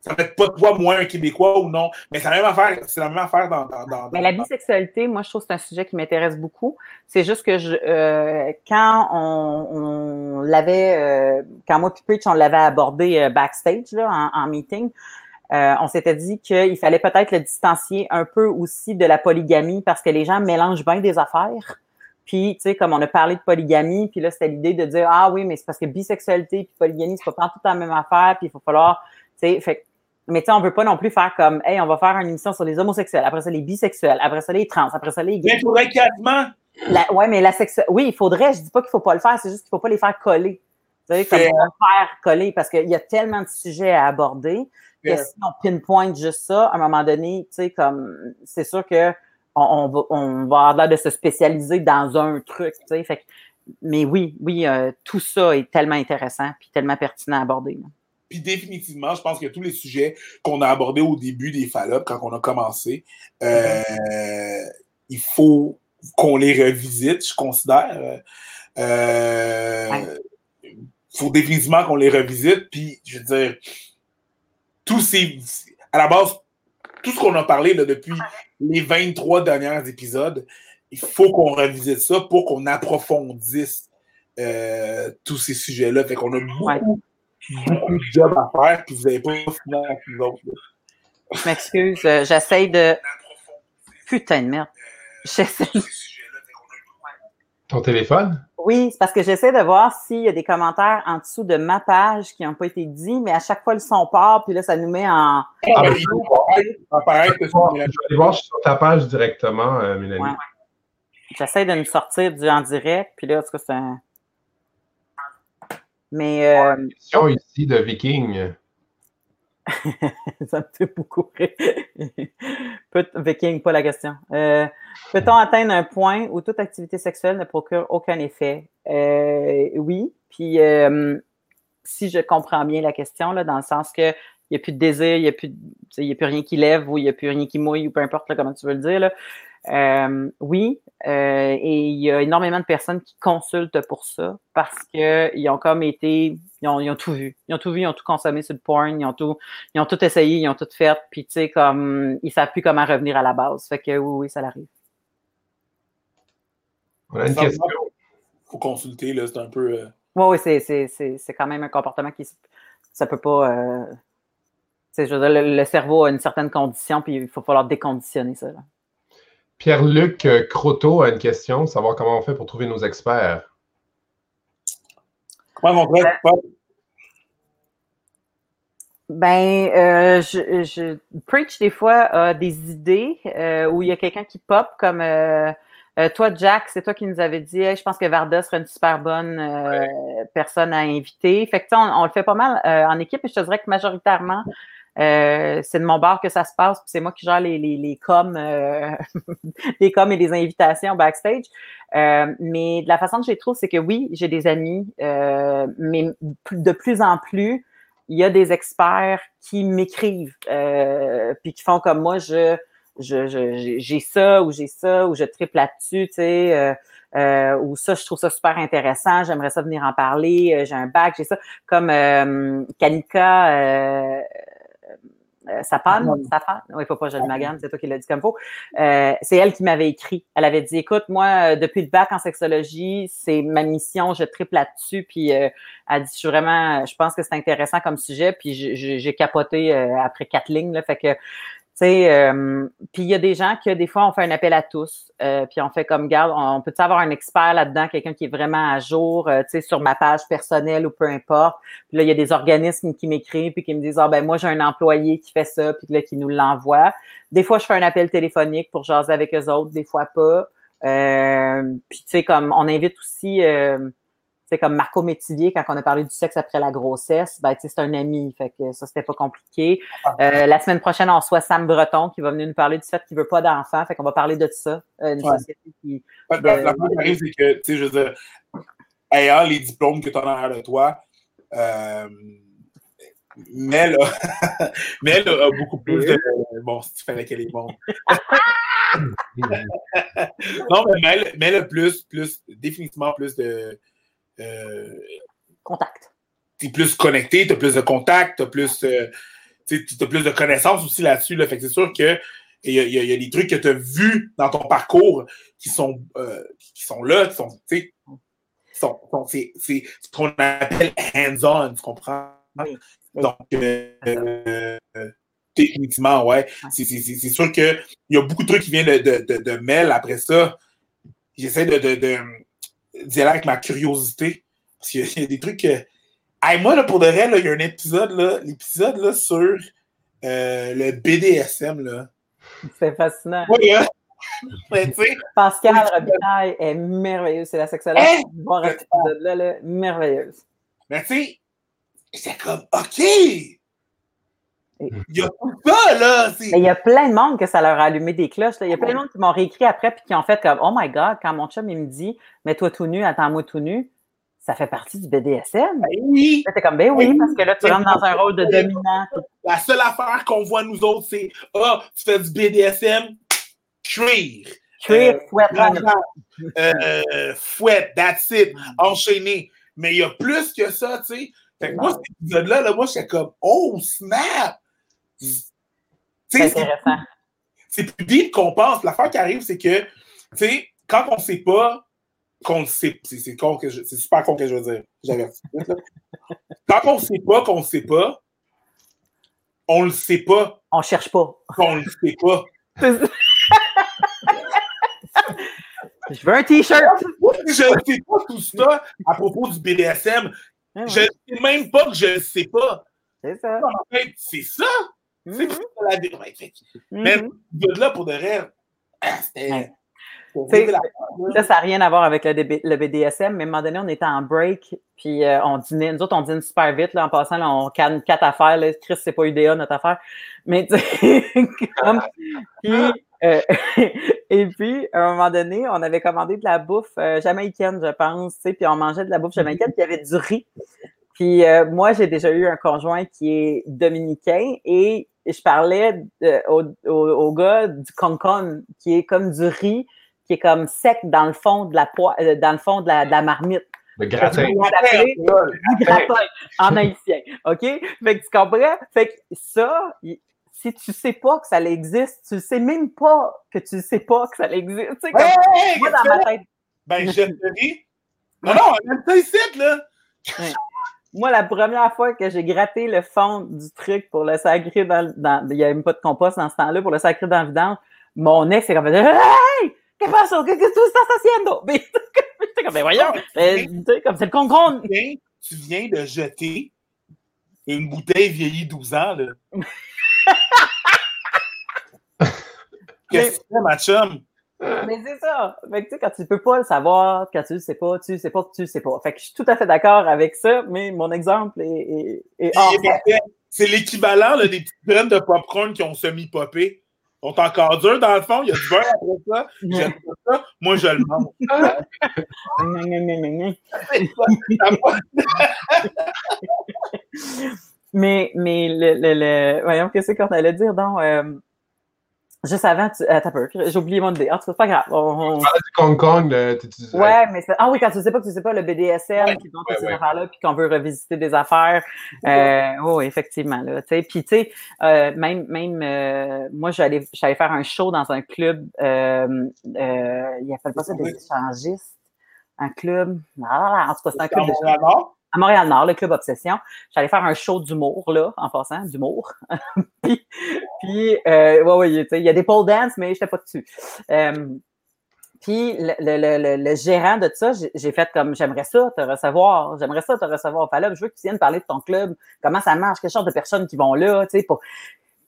Speaker 3: Ça ne être pas toi moins un Québécois ou non, mais c'est la même affaire, c'est la même affaire dans. dans,
Speaker 1: mais la bisexualité, moi, je trouve que c'est un sujet qui m'intéresse beaucoup. C'est juste que je, euh, quand on, on l'avait, euh, quand moi et on l'avait abordé euh, backstage là, en, en meeting, euh, on s'était dit qu'il fallait peut-être le distancier un peu aussi de la polygamie parce que les gens mélangent bien des affaires. Puis, tu sais, comme on a parlé de polygamie, puis là, c'était l'idée de dire, ah oui, mais c'est parce que bisexualité puis polygamie, c'est pas tout la même affaire, puis il faut falloir, tu sais, fait mais tu sais, on veut pas non plus faire comme, hey, on va faire une émission sur les homosexuels, après ça, les bisexuels, après ça, les trans, après ça, les
Speaker 3: gays. Mais faudrait quasiment,
Speaker 1: oui, mais la sexualité. Oui, il faudrait, je dis pas qu'il faut pas le faire, c'est juste qu'il faut pas les faire coller. Vous savez, comme faire coller, parce qu'il y a tellement de sujets à aborder que si on pinpoint juste ça, à un moment donné, tu sais, comme, c'est sûr que on, va, on va avoir l'air de se spécialiser dans un truc, tu sais. Fait mais oui, oui, euh, tout ça est tellement intéressant puis tellement pertinent à aborder.
Speaker 3: Puis définitivement, je pense que tous les sujets qu'on a abordés au début des Fallops, quand on a commencé, euh, il faut qu'on les revisite, je considère. Euh, il faut définitivement qu'on les revisite. Puis, je veux dire, tous ces. À la base, tout ce qu'on a parlé là, depuis les 23 derniers épisodes, il faut qu'on revisite ça pour qu'on approfondisse euh, tous ces sujets-là. Fait qu'on a beaucoup, beaucoup de job à faire, puis vous n'avez pas fini avec nous autres.
Speaker 1: Je m'excuse, euh, j'essaie de. Putain de merde. J'essaie.
Speaker 2: Ton téléphone?
Speaker 1: Oui, c'est parce que j'essaie de voir s'il y a des commentaires en dessous de ma page qui n'ont pas été dits, mais à chaque fois, le son part, puis là, ça nous met en. Ah, ben,
Speaker 2: je vais aller voir sur ta page directement, euh, Mélanie.
Speaker 1: J'essaie de nous sortir du en direct, puis là, en tout cas, c'est un. Mais. Euh...
Speaker 2: Une question ici de Viking.
Speaker 1: ça me fait beaucoup rire. Pas la question. Euh, peut-on atteindre un point où toute activité sexuelle ne procure aucun effet? Euh, oui. Puis, euh, si je comprends bien la question, là, dans le sens que il n'y a plus de désir, il n'y a, plus, a plus rien qui lève ou il n'y a plus rien qui mouille ou peu importe comment tu veux le dire. Là. Euh, oui, euh, et il y a énormément de personnes qui consultent pour ça parce qu'ils ont comme été, ils ont, tout vu. Ils ont tout vu, ils ont tout consommé sur le porn, ils ont tout, ils ont tout essayé, ils ont tout fait, puis tu sais, comme, ils savent plus comment revenir à la base. Fait que oui, oui, ça l'arrive.
Speaker 2: A une question.
Speaker 3: faut consulter, là, c'est un peu. Euh,
Speaker 1: oui, oui, c'est quand même un comportement qui, ça peut pas, je veux dire, le, cerveau a une certaine condition, puis il faut falloir déconditionner ça. Là.
Speaker 2: Pierre-Luc Croteau a une question, savoir comment on fait pour trouver nos experts.
Speaker 3: Fait?
Speaker 1: Ben, euh, je, je, preach des fois des idées euh, où il y a quelqu'un qui pop comme euh, toi, Jack, c'est toi qui nous avais dit, je pense que Varda serait une super bonne personne à inviter. Fait que on, on, le fait pas mal en équipe et je te dirais que majoritairement, euh, c'est de mon bar que ça se passe, c'est moi qui gère les, les, les coms, euh, les coms et les invitations backstage. Euh, mais de la façon que je les trouve, c'est que oui, j'ai des amis, mais de plus en plus, il y a des experts qui m'écrivent, puis qui font comme moi, je j'ai je, ça ou j'ai ça ou je triple là-dessus, tu sais. Euh, ou ça, je trouve ça super intéressant, j'aimerais ça venir en parler, j'ai un bac, j'ai ça. Comme euh, Kanika, euh, sa femme, sa femme, oui, faut pas je le magane, c'est toi qui l'as dit comme faut. Euh, c'est elle qui m'avait écrit. Elle avait dit, écoute, moi, euh, depuis le bac en sexologie, c'est ma mission, je triple là-dessus. Puis elle dit, je suis vraiment, je pense que c'est intéressant comme sujet. Puis j'ai capoté après quatre lignes. Là, fait que euh, puis il y a des gens que des fois on fait un appel à tous, euh, puis on fait comme garde, on, peut avoir un expert là-dedans, quelqu'un qui est vraiment à jour, euh, tu sais, sur ma page personnelle ou peu importe. Puis là il y a des organismes qui m'écrivent puis qui me disent ah ben moi j'ai un employé qui fait ça puis là qui nous l'envoie. Des fois je fais un appel téléphonique pour jaser avec eux autres, des fois pas. puis tu sais comme on invite aussi comme Marco Métivier, quand on a parlé du sexe après la grossesse, ben, c'est un ami, fait que ça, c'était pas compliqué. Ah. Euh, la semaine prochaine, on reçoit Sam Breton qui va venir nous parler du fait qu'il veut pas d'enfants, fait qu'on va parler de ça.
Speaker 3: Euh, une société qui. La, la, qui arrive, c'est que, tu sais, je veux dire, ayant les diplômes que tu as en de toi, euh, Mel, a, Mel a beaucoup plus de. Bon, si tu fallait qu'elle est bonne. non, mais Mel, Mel a plus, plus, définitivement plus de euh,
Speaker 1: contact.
Speaker 3: Tu es plus connecté, tu as plus de contact, tu as plus, euh, as plus de connaissances aussi là-dessus. Fait que c'est sûr que il y, y, a des trucs que tu as vus dans ton parcours qui sont, euh, qui sont là, qui sont, tu sont, sont c'est ce qu'on appelle hands-on, tu comprends? Donc, euh, techniquement, ouais. C'est sûr qu'il y a beaucoup de trucs qui viennent de, de, de, Mel après ça. J'essaie de, de, d'y aller avec ma curiosité. Parce qu'il y a des trucs que. Hey, moi, là, pour de vrai, il y a un épisode, là, l'épisode là, sur euh, le BDSM. Là.
Speaker 1: C'est fascinant.
Speaker 3: Oui, hein? Mais
Speaker 1: Pascal Robitaille est merveilleuse. C'est la sexologue
Speaker 3: Hein?
Speaker 1: voir cet épisode-là, là, merveilleuse.
Speaker 3: mais tu sais, c'est comme, OK! Il y a tout ça, là!
Speaker 1: il y a plein de monde que ça leur a allumé des cloches. là. Il y a plein de monde qui m'ont réécrit après puis qui ont fait comme Oh my God, quand mon chum il me dit Mets-toi tout nu, attends-moi tout nu, ça fait partie du BDSM.
Speaker 3: Ben oui!
Speaker 1: T'es comme Ben oui, parce que là, tu rentres dans un rôle de dominant.
Speaker 3: La seule affaire qu'on voit nous autres, c'est Ah, tu fais du BDSM, cuir.
Speaker 1: Cuir,
Speaker 3: Euh,
Speaker 1: fouette,
Speaker 3: euh, fouette, that's it, enchaîné. Mais il y a plus que ça, tu sais. Fait que moi, cet épisode-là, là, moi, j'étais comme, oh, snap! Tu
Speaker 1: c'est intéressant.
Speaker 3: c'est plus deep qu'on pense. L'affaire qui arrive, c'est que, tu sais, quand on sait pas, qu'on le sait, c'est c'est super con que je veux dire. J'avertis. Quand on sait pas qu'on le sait pas, on le sait pas
Speaker 1: On cherche pas.
Speaker 3: qu'on le sait pas.
Speaker 1: Je veux un t-shirt.
Speaker 3: Je ne sais pas tout ça à propos du BDSM. Je ne sais même pas que je ne le sais pas.
Speaker 1: C'est ça.
Speaker 3: En fait, c'est ça. C'est
Speaker 1: Mhm.
Speaker 3: ça la Mais
Speaker 1: Mhm.
Speaker 3: de là, pour de vrai, ah, c'était. Là.
Speaker 1: Ça n'a rien à voir avec le, le BDSM, mais à un moment donné, on était en break, puis euh, on dînait. Nous autres, on dîne super vite, là, en passant, là, on canne quatre affaires. Là. Chris, c'est pas UDA, notre affaire. Mais, comme... Puis, euh, et puis, à un moment donné, on avait commandé de la bouffe euh, jamaïcaine, je pense, puis on mangeait de la bouffe jamaïcaine, puis il y avait du riz. Puis moi, j'ai déjà eu un conjoint qui est dominicain et je parlais de- au, au, au gars du concon, qui est comme du riz, qui est comme sec dans le fond de la euh, dans le fond de la, de la marmite.
Speaker 2: Le gratin.
Speaker 1: Du gratin en haïtien. OK? Fait que tu comprends? Fait que ça, si tu sais pas que ça existe, tu sais même pas que tu sais pas que ça existe. Tu sais, comme,
Speaker 3: Hey,
Speaker 1: moi, dans ma tête,
Speaker 3: Ben, je te dis. Non, non, on aime ça ici, là.
Speaker 1: Moi, la première fois que j'ai gratté le fond du truc pour le sacrer dans, le- dans il n'y avait même pas de compost dans ce temps-là, pour le sacrer dans le vidange, mon ex est comme Hey! Qu'est-ce que pasa? Qu'est-ce que tu estás haciendo? Comme, voyons, comme c'est le concombre.
Speaker 3: Tu viens, tu viens de jeter une bouteille vieillie 12 ans, là. Qu'est-ce que tu fais, ma chum?
Speaker 1: Mais c'est ça. Fait que, tu sais, quand tu peux pas le savoir, quand tu le sais pas, tu le sais pas tu le sais pas. Fait que je suis tout à fait d'accord avec ça, mais mon exemple est, est, est hors-
Speaker 3: est. C'est l'équivalent des petites graines de popcorn qui ont semi-popé. Ils sont encore durs dans le fond. Il y a du beurre après ça. J'aime pas ça. Moi, je le mange.
Speaker 1: mais, mais le, le, le- voyons, qu'est-ce qu'on allait dire donc? euh, juste avant, tu, peu, j'ai oublié mon idée. Ah, c'est pas grave. On- on-
Speaker 2: Du Hong Kong, tu-
Speaker 1: Ouais, mais c'est- ah oui, quand tu sais pas que tu sais pas le BDSM,
Speaker 3: Ouais,
Speaker 1: puis donc
Speaker 2: ouais,
Speaker 1: ces
Speaker 2: ouais.
Speaker 1: affaires-là, puis qu'on veut revisiter des affaires. Euh, oh, effectivement, là. Tu sais, puis tu sais, euh, même, même euh, moi, j'allais, j'allais faire un show dans un club. Euh, euh, il appelle pas ça des échangistes. Un club. Ah, en tout cas, c'est un club de à Montréal-Nord, le club Obsession. J'allais faire un show d'humour, là, en passant, d'humour. puis, puis euh, ouais, ouais, il y a des pole dance, mais je n'étais pas dessus. Euh, puis le, le, le, le- gérant de ça, j'ai- fait comme j'aimerais ça te recevoir, j'aimerais ça te recevoir. Fait là, je veux que tu viennes parler de ton club, comment ça marche, quelle sorte de personnes qui vont là, tu sais, pour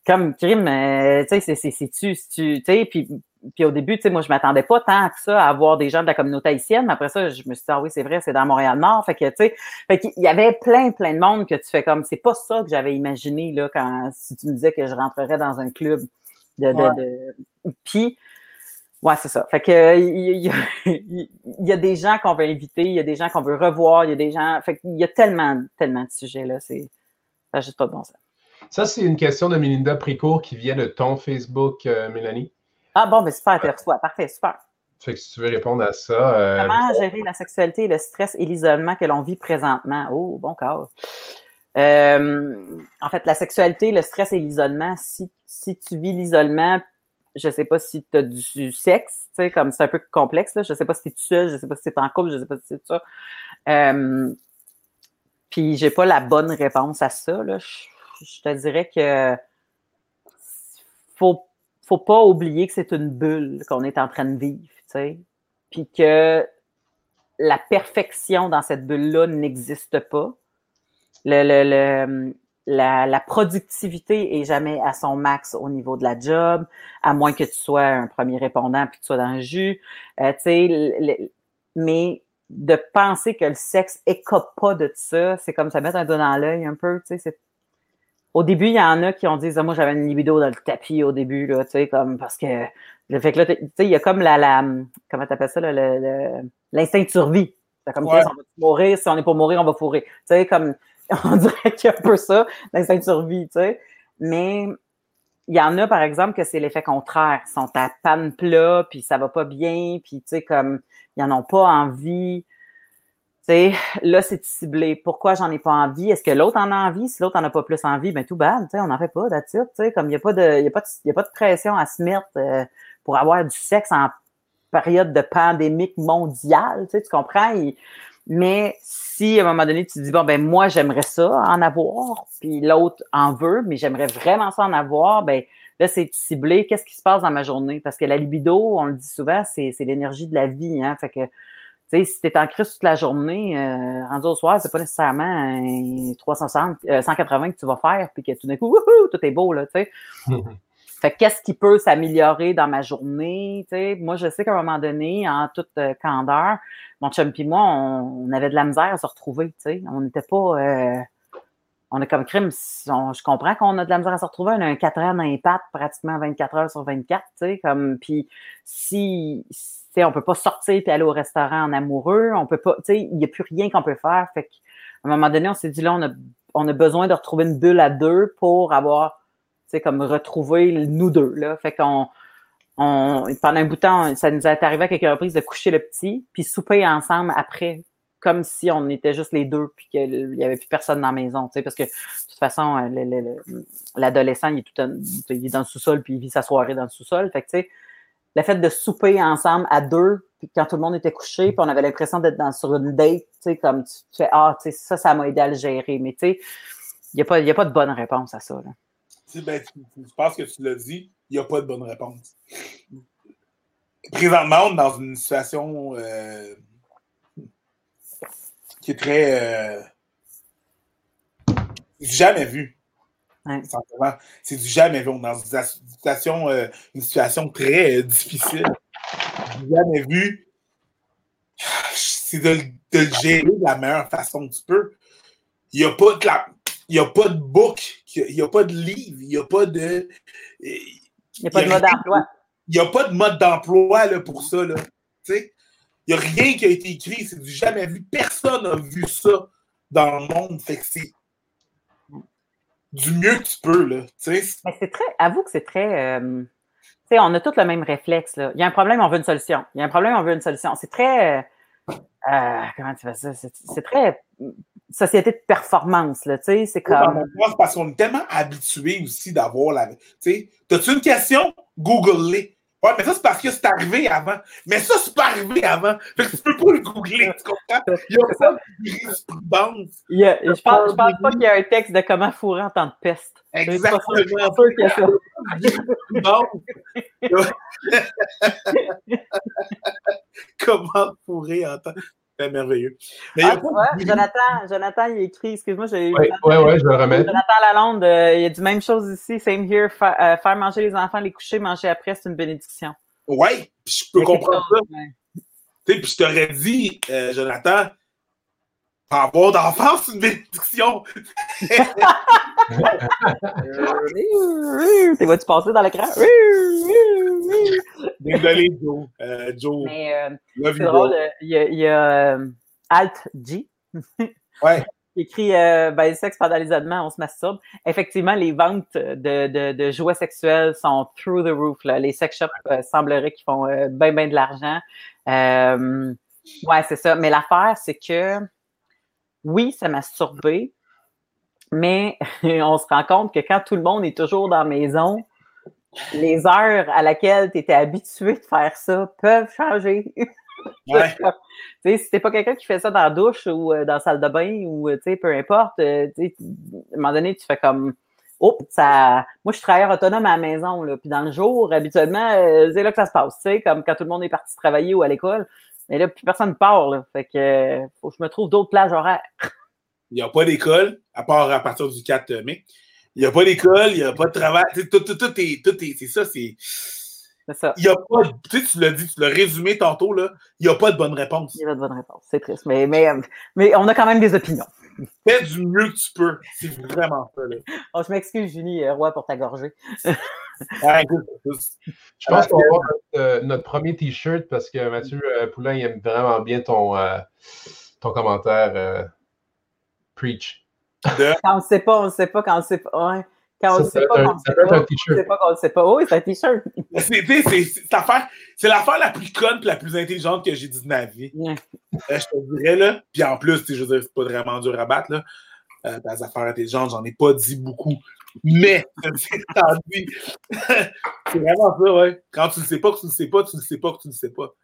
Speaker 1: comme crime, euh, tu sais, c'est tu, tu sais, puis puis au début, tu sais, moi, je m'attendais pas tant que ça à avoir des gens de la communauté haïtienne. Mais après ça, je me suis dit, ah oui, c'est vrai, c'est dans Montréal-Nord. Fait que, tu sais, fait qu'il y avait plein, plein de monde que tu fais comme, c'est pas ça que j'avais imaginé, là, quand, si tu me disais que je rentrerais dans un club de, de,
Speaker 3: Ouais.
Speaker 1: de- puis, ouais, c'est ça. Fait que, il y, a- il y a des gens qu'on veut inviter, il y a des gens qu'on veut revoir, il y a des gens, fait qu'il y a tellement, tellement de sujets, là, c'est, ça juste pas de bon sens.
Speaker 2: Ça, c'est une question de Melinda Précourt qui vient de ton Facebook, euh, Mélanie.
Speaker 1: Ah bon, ben super, tu reçois. Parfait, super.
Speaker 2: Fait que si tu veux répondre à ça. euh,
Speaker 1: Comment gérer la sexualité, le stress et l'isolement que l'on vit présentement? Oh, bon corps. Euh, en fait, la sexualité, le stress et l'isolement, si, si tu vis l'isolement, je sais pas si tu as du sexe, tu sais, comme c'est un peu complexe, là. Je sais pas si tu es tout seul, je sais pas si tu es en couple, je sais pas si c'est ça. Euh, puis j'ai pas la bonne réponse à ça, là. Je, je te dirais que faut faut pas oublier que c'est une bulle qu'on est en train de vivre, tu sais. Puis que la perfection dans cette bulle-là n'existe pas. Le, le, le- la, productivité est jamais à son max au niveau de la job, à moins que tu sois un premier répondant puis que tu sois dans le jus. Euh, tu sais, mais de penser que le sexe écope pas de ça, c'est comme ça mettre un doigt dans l'œil un peu. Tu sais, au début, il y en a qui ont dit ah, moi j'avais une libido dans le tapis au début là, tu sais comme parce que le fait que là, tu sais, il y a comme la, la comment t'appelles ça l'instinct de survie. C'est comme ouais. on va mourir, si on est pour mourir, on va fourrer. Tu sais comme on dirait qu'il y a un peu ça, l'instinct de survie, tu sais. Mais il y en a, par exemple, que c'est l'effet contraire. Ils sont à panne plat, puis ça va pas bien, puis tu sais, comme, ils n'en ont pas envie. Sais, là, c'est ciblé. Pourquoi j'en ai pas envie? Est-ce que l'autre en a envie? Si l'autre en a pas plus envie, ben tout bad, tu sais, on n'en fait pas, d'attitude, tu sais, comme il n'y a pas de, y a pas de, y a pas de pression à se mettre euh, pour avoir du sexe en période de pandémie mondiale, tu tu comprends? mais si à un moment donné, tu dis, bon, ben moi, j'aimerais ça en avoir, puis l'autre en veut, mais j'aimerais vraiment ça en avoir, ben là, c'est ciblé. Qu'est-ce qui se passe dans ma journée? Parce que la libido, on le dit souvent, c'est l'énergie de la vie. Hein? Fait que, sais, si tu es en crise toute la journée, euh, rendu au soir, c'est pas nécessairement 360, 180 euh, que tu vas faire, puis que tout d'un coup, tout est beau, là, tu sais. Fait qu'est-ce qui peut s'améliorer dans ma journée? sais, Moi, je sais qu'à un moment donné, en toute euh, candeur, mon chum et moi, on, avait de la misère à se retrouver. sais, On n'était pas. Euh, on a comme crime. je comprends qu'on a de la misère à se retrouver. On a un 4 heures d'impact pratiquement 24 heures sur 24. Comme, puis si, si on ne peut pas sortir et aller au restaurant en amoureux, on peut pas. Il n'y a plus rien qu'on peut faire. Fait qu'à un moment donné, on s'est dit là, on a, on a besoin de retrouver une bulle à deux pour avoir c'est comme retrouver nous deux. Là. Fait qu'on on, pendant un bout de temps, ça nous est arrivé à quelques reprises de coucher le petit, puis souper ensemble après, comme si on était juste les deux, puis qu'il n'y avait plus personne dans la maison. Parce que de toute façon, l'adolescent, il est tout est dans le sous-sol, puis il vit sa soirée dans le sous-sol. Tu sais, le fait de souper ensemble à deux, puis quand tout le monde était couché, puis on avait l'impression d'être dans, sur une date, tu sais, comme tu, fais Ah, tu sais, ça, ça m'a aidé à le gérer. Mais tu sais, il n'y a, pas, a pas de bonne réponse à ça. Là
Speaker 3: ben, je pense que tu l'as dit, il n'y a pas de bonne réponse. Présentement, on est dans une situation euh, qui est très. Euh, jamais C'est du jamais vu. On est dans une situation, euh, une situation très difficile. Jamais vu. C'est de, de, le gérer de la meilleure façon que tu peux. Il n'y a pas de la il n'y a pas de book, il n'y a pas de livre, il n'y a pas de.
Speaker 1: Il n'y a pas de mode d'emploi.
Speaker 3: Il n'y a pas de mode d'emploi pour ça. Là. Il n'y a rien qui a été écrit, c'est du jamais vu. Personne n'a vu ça dans le monde. Fait que c'est du mieux que tu peux. Là,
Speaker 1: Mais c'est très. Avoue que c'est très. Euh, sais, on a tous le même réflexe. Là. Il y a un problème, on veut une solution. Il y a un problème, on veut une solution. C'est très. Euh, euh, comment tu fais ça? C'est très société de performance, là, tu sais, c'est comme...
Speaker 3: parce qu'on est tellement habitué aussi d'avoir la... Tu sais, t'as-tu une question? Google-les. Ouais, mais ça, c'est parce que c'est arrivé avant. Mais ça, c'est pas arrivé avant. Fait que tu peux pas le googler, tu comprends? Il y a pas de jurisprudence.
Speaker 1: je pense, pense pas qu'il y a un texte de comment fourrer en temps de peste.
Speaker 3: Exactement. comment fourrer en temps... C'est merveilleux.
Speaker 1: ah, Jonathan, Jonathan, il écrit, excuse-moi, j'ai
Speaker 2: Oui, oui, ouais, je vais le remettre.
Speaker 1: Jonathan Lalonde, euh, il a du même chose ici, same here, euh, faire manger les enfants, les coucher, manger après, c'est une bénédiction.
Speaker 3: Oui, je peux comprendre ça. Tu sais, puis je t'aurais dit, euh, Jonathan, avoir d'enfants, c'est une bénédiction.
Speaker 1: T'es vas-tu passer dans l'écran?
Speaker 3: Désolé, Joe. Euh, Joe.
Speaker 1: Mais euh, c'est drôle, il y a, il y a euh, Alt G.
Speaker 3: ouais.
Speaker 1: Qui écrit euh, ben, sexe pendant les on se masturbe. Effectivement, les ventes de, de, de jouets sexuels sont through the roof. Là. Les sex shops euh, sembleraient qu'ils font euh, bien, bien de l'argent. ouais, c'est ça. Mais l'affaire, c'est que oui, ça masturbé, mais on se rend compte que quand tout le monde est toujours dans la maison, les heures à laquelle tu étais habitué de faire ça peuvent changer. Ouais. si t'es pas quelqu'un qui fait ça dans la douche ou euh, dans la salle de bain ou euh, peu importe, euh, à un moment donné, tu fais comme Oh, ça. Moi, je suis travailleur autonome à la maison, là. Puis dans le jour, habituellement, c'est là que ça se passe, tu sais, comme quand tout le monde est parti travailler ou à l'école. Mais là, plus personne ne parle. Fait que faut que je me trouve d'autres plages horaires.
Speaker 3: Il n'y a pas d'école, à part à partir du 4 mai. Il n'y a pas d'école, il n'y a pas de travail. Tout, tout, tout, est, tout est, c'est ça, c'est.
Speaker 1: C'est ça.
Speaker 3: Il y a pas, tu sais, tu l'as dit, tu l'as résumé tantôt, là, il n'y a pas de bonne réponse.
Speaker 1: Il n'y a pas de bonne réponse. C'est triste. Mais, mais, mais on a quand même des opinions.
Speaker 3: Fais du mieux que tu peux. C'est vraiment ça. Là.
Speaker 1: Oh, je m'excuse, Julie euh, Roy, pour ta gorgée.
Speaker 3: Ouais.
Speaker 2: Je pense qu'on va avoir notre, euh, notre premier T-shirt parce que Mathieu euh, Poulain il aime vraiment bien ton, euh, ton commentaire. euh, preach.
Speaker 3: De-
Speaker 1: Quand on ne sait pas, on ne sait pas. Quand on ne sait pas, ouais. Quand on ne
Speaker 2: Ça,
Speaker 1: sait pas,
Speaker 2: peut être
Speaker 1: quand
Speaker 2: un-
Speaker 1: on ne sait pas. On ne
Speaker 2: T-shirt.
Speaker 1: sait pas qu'on ne sait pas. Oui, c'est un t-shirt.
Speaker 3: C'est l'affaire la plus conne et la plus intelligente que j'ai dit de ma vie.
Speaker 1: Ouais.
Speaker 3: Euh, je te dirais, là. Puis en plus, je veux dire, c'est pas vraiment dur à battre, là. Euh, des affaires intelligentes, j'en ai pas dit beaucoup. Mais, c'est vraiment ça, ouais. Quand tu ne sais pas que tu ne sais pas, tu ne sais pas que tu ne sais pas.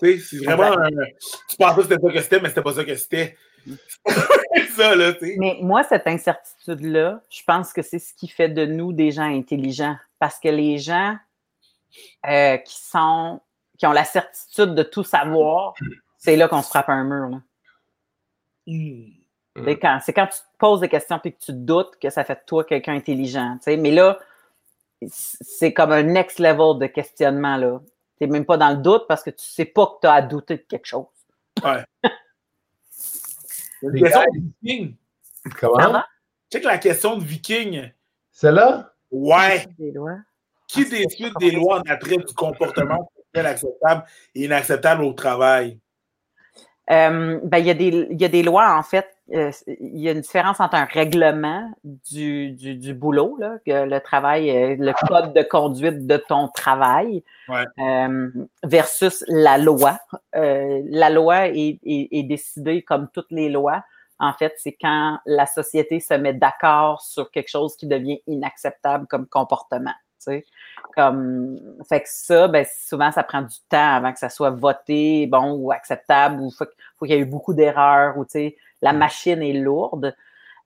Speaker 3: Tu sais, c'est vraiment. Tu pensais que c'était ça que c'était, mais c'était pas ça que c'était. ça, là, tu sais.
Speaker 1: Mais moi, cette incertitude-là, je pense que c'est ce qui fait de nous des gens intelligents. Parce que les gens euh, qui sont qui ont la certitude de tout savoir, c'est là qu'on se frappe un mur. là.
Speaker 3: Hmm.
Speaker 1: C'est quand, c'est quand tu te poses des questions et que tu doutes que ça fait de toi quelqu'un intelligent. tu sais. Mais là, c'est comme un next level de questionnement. là. Tu n'es même pas dans le doute parce que tu ne sais pas que tu as à douter de quelque chose.
Speaker 2: Les
Speaker 3: question de viking.
Speaker 2: Comment?
Speaker 1: Pardon?
Speaker 3: Tu sais que la question de viking,
Speaker 2: Celle-là?
Speaker 3: ouais,
Speaker 1: Des lois?
Speaker 3: qui décide des lois en attrait du comportement acceptable et inacceptable au travail?
Speaker 1: Euh, ben, il, y a des, il y a des lois, en fait. Euh, il y a une différence entre un règlement du, du, du boulot, là, que le travail, euh, le code de conduite de ton travail,
Speaker 3: Ouais.
Speaker 1: euh, versus la loi. Euh, la loi est, est, est décidée comme toutes les lois. En fait, c'est quand la société se met d'accord sur quelque chose qui devient inacceptable comme comportement. Tu sais. Comme, fait que ça, ben, souvent, ça prend du temps avant que ça soit voté, bon, ou acceptable, ou faut, faut qu'il y ait eu beaucoup d'erreurs, ou, tu sais, la machine est lourde.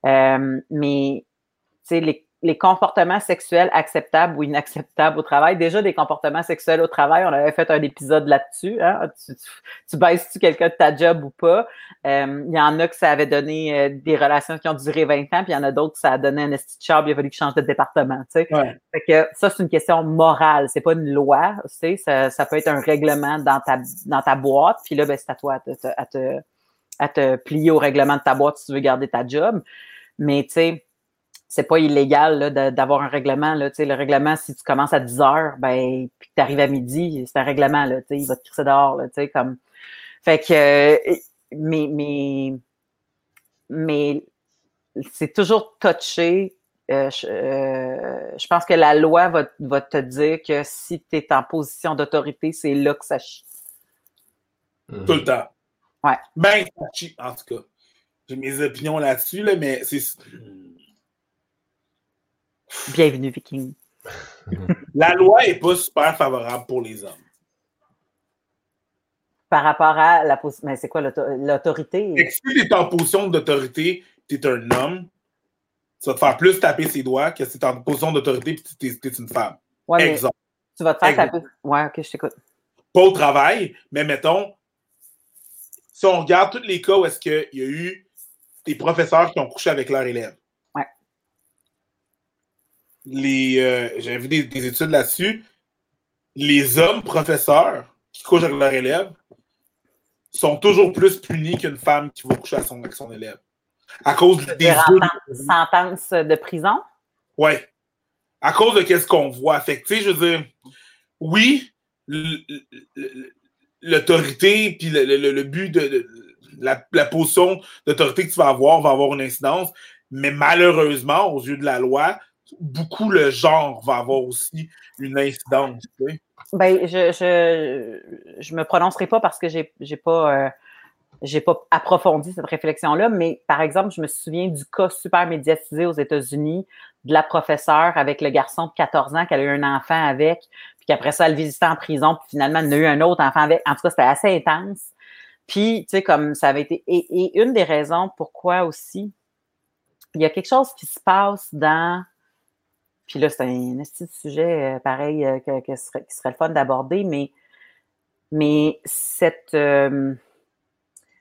Speaker 1: Euh, mais, tu sais, les, les comportements sexuels acceptables ou inacceptables au travail, déjà, des comportements sexuels au travail, on avait fait un épisode là-dessus, hein? Tu, tu, tu baisses-tu quelqu'un de ta job ou pas? Euh, Il y en a que ça avait donné euh, des relations qui ont duré 20 ans, puis il y en a d'autres que ça a donné un esti de job, il a fallu qu'ils changent de département, tu sais.
Speaker 3: Ouais.
Speaker 1: Fait que ça, c'est une question morale, c'est pas une loi, tu sais, ça, ça peut être un règlement dans ta, dans ta boîte, puis là, ben, c'est à toi à te- à, te, à te plier au règlement de ta boîte si tu veux garder ta job. Mais, tu sais, c'est pas illégal d'avoir un règlement. Là, tu sais, le règlement, si tu commences à 10 heures, ben, puis que tu arrives à midi, c'est un règlement, là, tu sais, il va te crisser dehors, là, tu sais, comme. Fait que, euh, mais, mais, mais c'est toujours touché. Euh, je, euh, je pense que la loi va, va te dire que si tu es en position d'autorité, c'est là que ça chie.
Speaker 2: Mhm.
Speaker 3: Tout le temps.
Speaker 1: Ouais.
Speaker 3: Ben, en tout cas. J'ai mes opinions là-dessus, là, mais c'est.
Speaker 1: Bienvenue, Viking.
Speaker 3: La loi n'est pas super favorable pour les hommes.
Speaker 1: Par rapport à la position. Mais c'est quoi l'auto- l'autorité?
Speaker 3: Si tu es en position d'autorité, tu es un homme, tu vas te faire plus taper ses doigts que si tu es en position d'autorité et tu es, une femme.
Speaker 1: Ouais,
Speaker 3: Exemple.
Speaker 1: tu vas te faire
Speaker 3: Exemple.
Speaker 1: taper. Ouais, ok, je t'écoute.
Speaker 3: Pas au travail, mais mettons, si on regarde tous les cas où est-ce qu'il y a eu des professeurs qui ont couché avec leurs élèves.
Speaker 1: Ouais.
Speaker 3: Les, euh, J'avais vu des, des études là-dessus. Les hommes professeurs qui couchent avec leurs élèves sont toujours plus punis qu'une femme qui va coucher avec son, avec son élève. À cause des
Speaker 1: dire
Speaker 3: yeux.
Speaker 1: Sentence de prison?
Speaker 3: Ouais. À cause de qu'est-ce qu'on voit. Fait que, tu sais, je veux dire, oui, l- l- l'autorité, puis le, le- le but de, la, la position d'autorité que tu vas avoir va avoir une incidence, mais malheureusement, aux yeux de la loi, beaucoup le genre va avoir aussi une incidence. tu.
Speaker 1: Ben, je, je, je me prononcerai pas parce que j'ai, j'ai pas, euh, pas approfondi cette réflexion-là, mais par exemple, je me souviens du cas super médiatisé aux États-Unis de la professeure avec le garçon de 14 ans qu'elle a eu un enfant avec, puis qu'après ça, elle le visitait en prison, puis finalement, elle a eu un autre enfant avec. En tout cas, c'était assez intense. Puis, tu sais, comme ça avait été. Et, une des raisons pourquoi aussi, il y a quelque chose qui se passe dans. Puis là, c'est un petit sujet euh, pareil euh, que serait, qui serait le fun d'aborder, mais, mais cette, euh,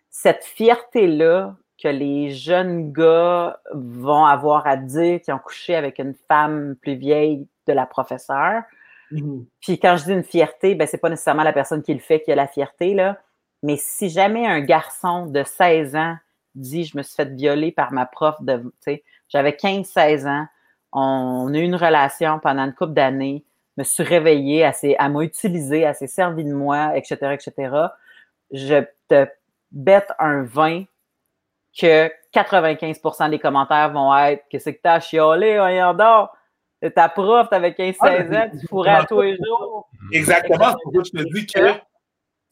Speaker 1: cette fierté-là que les jeunes gars vont avoir à dire qu'ils ont couché avec une femme plus vieille de la professeure.
Speaker 3: Mhm.
Speaker 1: Puis quand je dis une fierté, ben c'est pas nécessairement la personne qui le fait qui a la fierté, là. Mais si jamais un garçon de 16 ans dit je me suis fait violer par ma prof de. Tu sais, j'avais 15-16 ans, on a eu une relation pendant une couple d'années, me suis réveillée, elle, elle m'a utilisé, elle s'est servie de moi, etc., etc. Je te bête un 20 que 95% des commentaires vont être Qu'est-ce que t'as chiolé, voyons donc? Ta prof, t'avais 15-16 ans, tu fourrais à tous les jours.
Speaker 3: Exactement, c'est pour ça que je te dis que.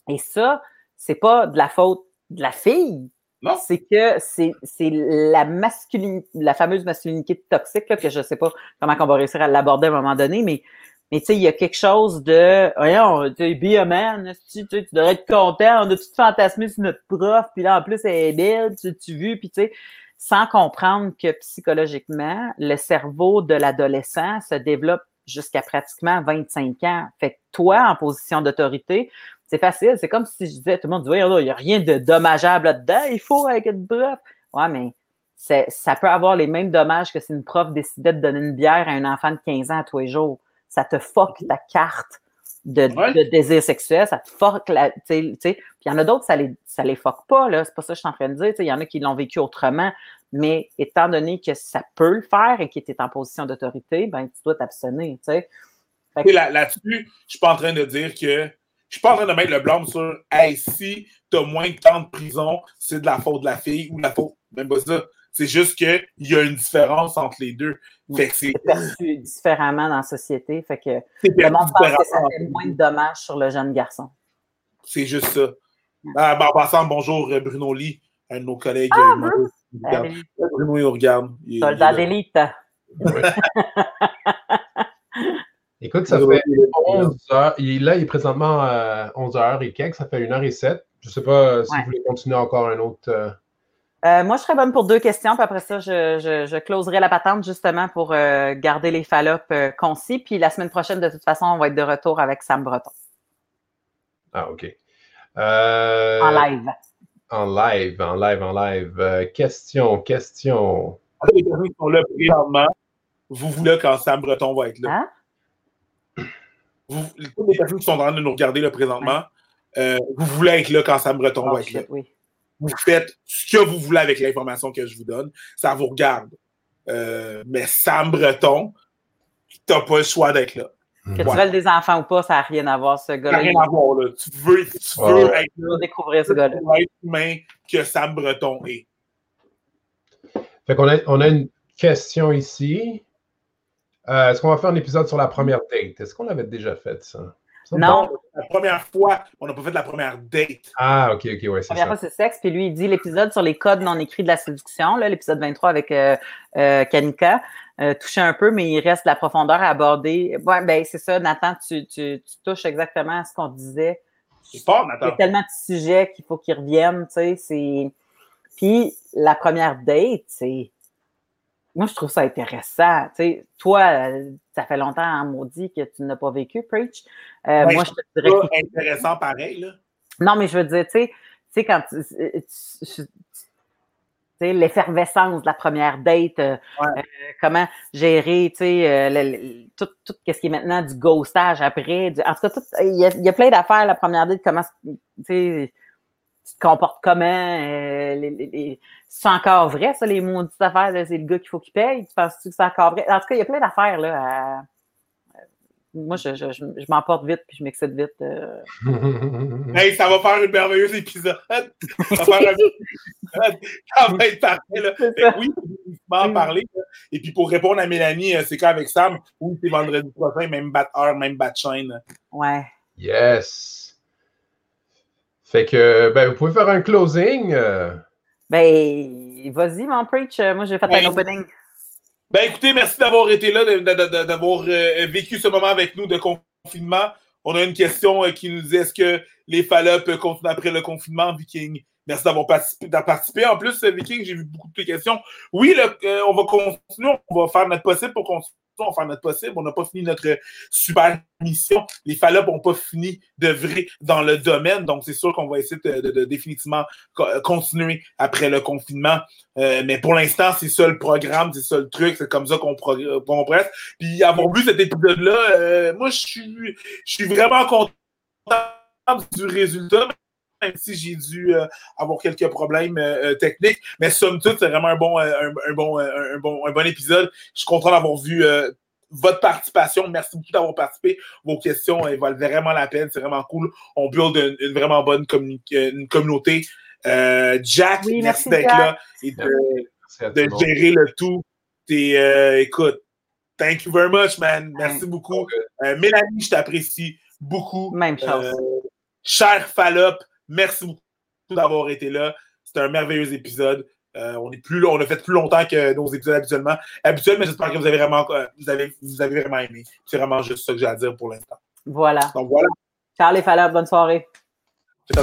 Speaker 1: Et ça, c'est pas de la faute de la fille.
Speaker 3: Non.
Speaker 1: C'est que c'est c'est la masculinité, la fameuse masculinité toxique, là, que je sais pas comment on va réussir à l'aborder à un moment donné, mais, mais tu sais, il y a quelque chose de, voyons, tu be a man, tu, tu, devrais être content, on a tout fantasmé sur notre prof, puis là, en plus, elle est belle, tu, tu vu, puis tu sais, sans comprendre que psychologiquement, le cerveau de l'adolescent se développe jusqu'à pratiquement 25 ans. Fait que toi, en position d'autorité, c'est facile. C'est comme si je disais, tout le monde dit, il n'y a rien de dommageable là-dedans, il faut avec une prof. Ouais, mais ça peut avoir les mêmes dommages que si une prof décidait de donner une bière à un enfant de 15 ans à tous les jours. Ça te fuck ta carte de,
Speaker 3: Ouais.
Speaker 1: de désir sexuel, ça te fuck la. tu tu. Puis il y en a d'autres, ça les, ça les fuck pas, là. C'est pas ça que je suis en train de dire. Tu sais, Il y en a qui l'ont vécu autrement. Mais étant donné que ça peut le faire et qu'il était en position d'autorité, ben tu dois t'abstenir, tu que-
Speaker 3: là- Là-dessus, je suis pas en train de dire que. Je suis pas en train de mettre le blâme sur Hey, si tu as moins de temps de prison, c'est de la faute de la fille ou de la faute. Même pas ça. C'est juste qu'il y a une différence entre les deux. Fait que c'est
Speaker 1: perçu différemment dans la société. Fait que
Speaker 3: c'est
Speaker 1: le monde pense que ça fait moins de dommages sur le jeune garçon.
Speaker 3: C'est juste ça. Ah, ben, en passant, bonjour euh, Bruno Lee, un de nos collègues.
Speaker 1: Ah,
Speaker 3: euh, regarde.
Speaker 1: Allez,
Speaker 3: Bruno, il nous regarde. Il- il-
Speaker 1: Soldat
Speaker 3: il-
Speaker 1: d'élite.
Speaker 2: Ouais. Écoute, ça fait
Speaker 3: il- il-
Speaker 2: 11 heures. Il, là, il est présentement à 11 heures et quelques. Ça fait 1 heure et 7. Je ne sais pas si
Speaker 1: Ouais.
Speaker 2: vous voulez continuer encore un autre. Euh,
Speaker 1: moi, je serais bonne pour deux questions, puis après ça, je, je, je closerai la patente justement pour euh, garder les fallops euh, concis. Puis la semaine prochaine, de toute façon, on va être de retour avec Sam Breton
Speaker 2: Ah, OK. Euh,
Speaker 1: en live.
Speaker 2: En live, en live, en live. Euh, question, question.
Speaker 3: Les personnes qui sont là présentement, vous voulez quand Sam Breton va être là.
Speaker 1: Hein?
Speaker 3: Vous, toutes les personnes qui sont en train de nous regarder là présentement, euh, vous voulez être là quand Sam Breton
Speaker 1: Oh,
Speaker 3: va être là.
Speaker 1: oui.
Speaker 3: Vous faites ce que vous voulez avec l'information que je vous donne. Ça vous regarde. Euh, mais Sam Breton, t'as pas le choix d'être là.
Speaker 1: Que
Speaker 3: Ouais.
Speaker 1: tu veuilles des enfants ou pas, ça n'a rien à voir, ce
Speaker 3: Ça n'a
Speaker 1: gars-là.
Speaker 3: rien à voir, là. Tu veux, tu
Speaker 2: Ouais.
Speaker 3: veux être là.
Speaker 1: découvrir ce gars-là.
Speaker 3: humain que Sam Breton est.
Speaker 2: Fait qu'on a, on a une question ici. Euh, Est-ce qu'on va faire un épisode sur la première date? Est-ce qu'on l'avait déjà fait, ça? Ça
Speaker 1: Non.
Speaker 3: La première fois, on n'a pas fait la première date.
Speaker 2: Ah, OK, OK, ouais, c'est
Speaker 1: La première
Speaker 2: ça.
Speaker 1: fois, c'est sexe. Puis lui, il dit l'épisode sur les codes non écrits de la séduction, là, l'épisode 23 avec euh, euh, Kanika, euh, un peu, mais il reste de la profondeur à aborder. Ouais, ben c'est ça, Nathan, tu, tu, tu touches exactement à ce qu'on disait.
Speaker 3: C'est pas,
Speaker 1: Il y a
Speaker 3: Nathan.
Speaker 1: tellement de sujets qu'il faut qu'ils reviennent, tu sais. C'est... Puis la première date, c'est. Moi, je trouve ça intéressant. Tu sais, toi, euh, ça fait longtemps, hein, maudit, que tu n'as pas vécu, Preach. Euh,
Speaker 3: Ouais,
Speaker 1: moi, je te
Speaker 3: C'est
Speaker 1: dirais
Speaker 3: pas intéressant pareil, là.
Speaker 1: non, mais je veux dire, tu sais, tu sais, quand tu, tu- tu- l'effervescence de la première date, euh,
Speaker 3: Ouais.
Speaker 1: euh, comment gérer, tu sais, euh, le- le- tout, tout ce qui est maintenant du ghostage après. du- en tout cas, il y, y a plein d'affaires, la première date, comment, tu te comportes comment, euh, les, les- les- c'est encore vrai, ça, les maudites affaires, là, c'est le gars qu'il faut qu'il paye, tu penses-tu que c'est encore vrai? En tout cas, il y a plein d'affaires, là, à- moi, je, je, je, je m'emporte vite, puis je m'excite vite. euh.
Speaker 3: Hey, ça va faire un merveilleux épisode. Ça va faire un Ça va être parfait, là. Oui, on va en parler. là. Et puis pour répondre à Mélanie, euh, c'est quand avec Sam? Oui, c'est vendredi prochain, même bat heure, même bat chaîne.
Speaker 1: Ouais.
Speaker 2: yes. Fait que, ben, vous pouvez faire un closing. euh,
Speaker 1: Ben, vas-y, mon preach. Euh, Moi, j'ai fait
Speaker 3: Ouais.
Speaker 1: un opening.
Speaker 3: Ben écoutez, merci d'avoir été là, d'avoir euh, vécu ce moment avec nous de confinement. On a une question euh, qui nous dit est-ce que les fallops continuent après le confinement, Viking? Merci d'avoir participé, d'avoir participé. En plus, euh, Viking, j'ai vu beaucoup de tes questions. Oui, euh, on va continuer, on va faire notre possible pour continuer on va faire notre possible. On n'a pas fini notre super mission. Les Fallops n'ont pas fini de vrai dans le domaine. Donc, c'est sûr qu'on va essayer de, définitivement continuer après le confinement. Euh, mais pour l'instant, c'est ça le programme, c'est ça le truc. C'est comme ça qu'on progresse. Puis, avoir vu cet épisode-là, euh, moi, je suis, je suis vraiment content du résultat, même si j'ai dû euh, avoir quelques problèmes euh, euh, techniques. Mais somme toute, c'est vraiment un bon, un, bon, un, bon, un bon épisode. Je suis content d'avoir vu votre participation. Merci beaucoup d'avoir participé. Vos questions elles valent vraiment la peine. C'est vraiment cool. On build une, vraiment bonne une communauté. Jack, merci, d'être là et de, gérer le tout. Et, écoute, thank you very much, man. Merci beaucoup. Mélanie, je t'apprécie beaucoup.
Speaker 1: Même chose.
Speaker 3: cher Fallop, Merci beaucoup d'avoir été là. C'était un merveilleux épisode. Euh, on, est plus, on a fait plus longtemps que nos épisodes habituellement. Habituels, mais j'espère que vous avez vraiment, euh, vous avez, vous avez vraiment aimé. C'est vraiment juste ça que j'ai à dire pour l'instant.
Speaker 1: Voilà.
Speaker 3: Donc voilà.
Speaker 1: Charles Fallop, bonne soirée.
Speaker 3: C'est à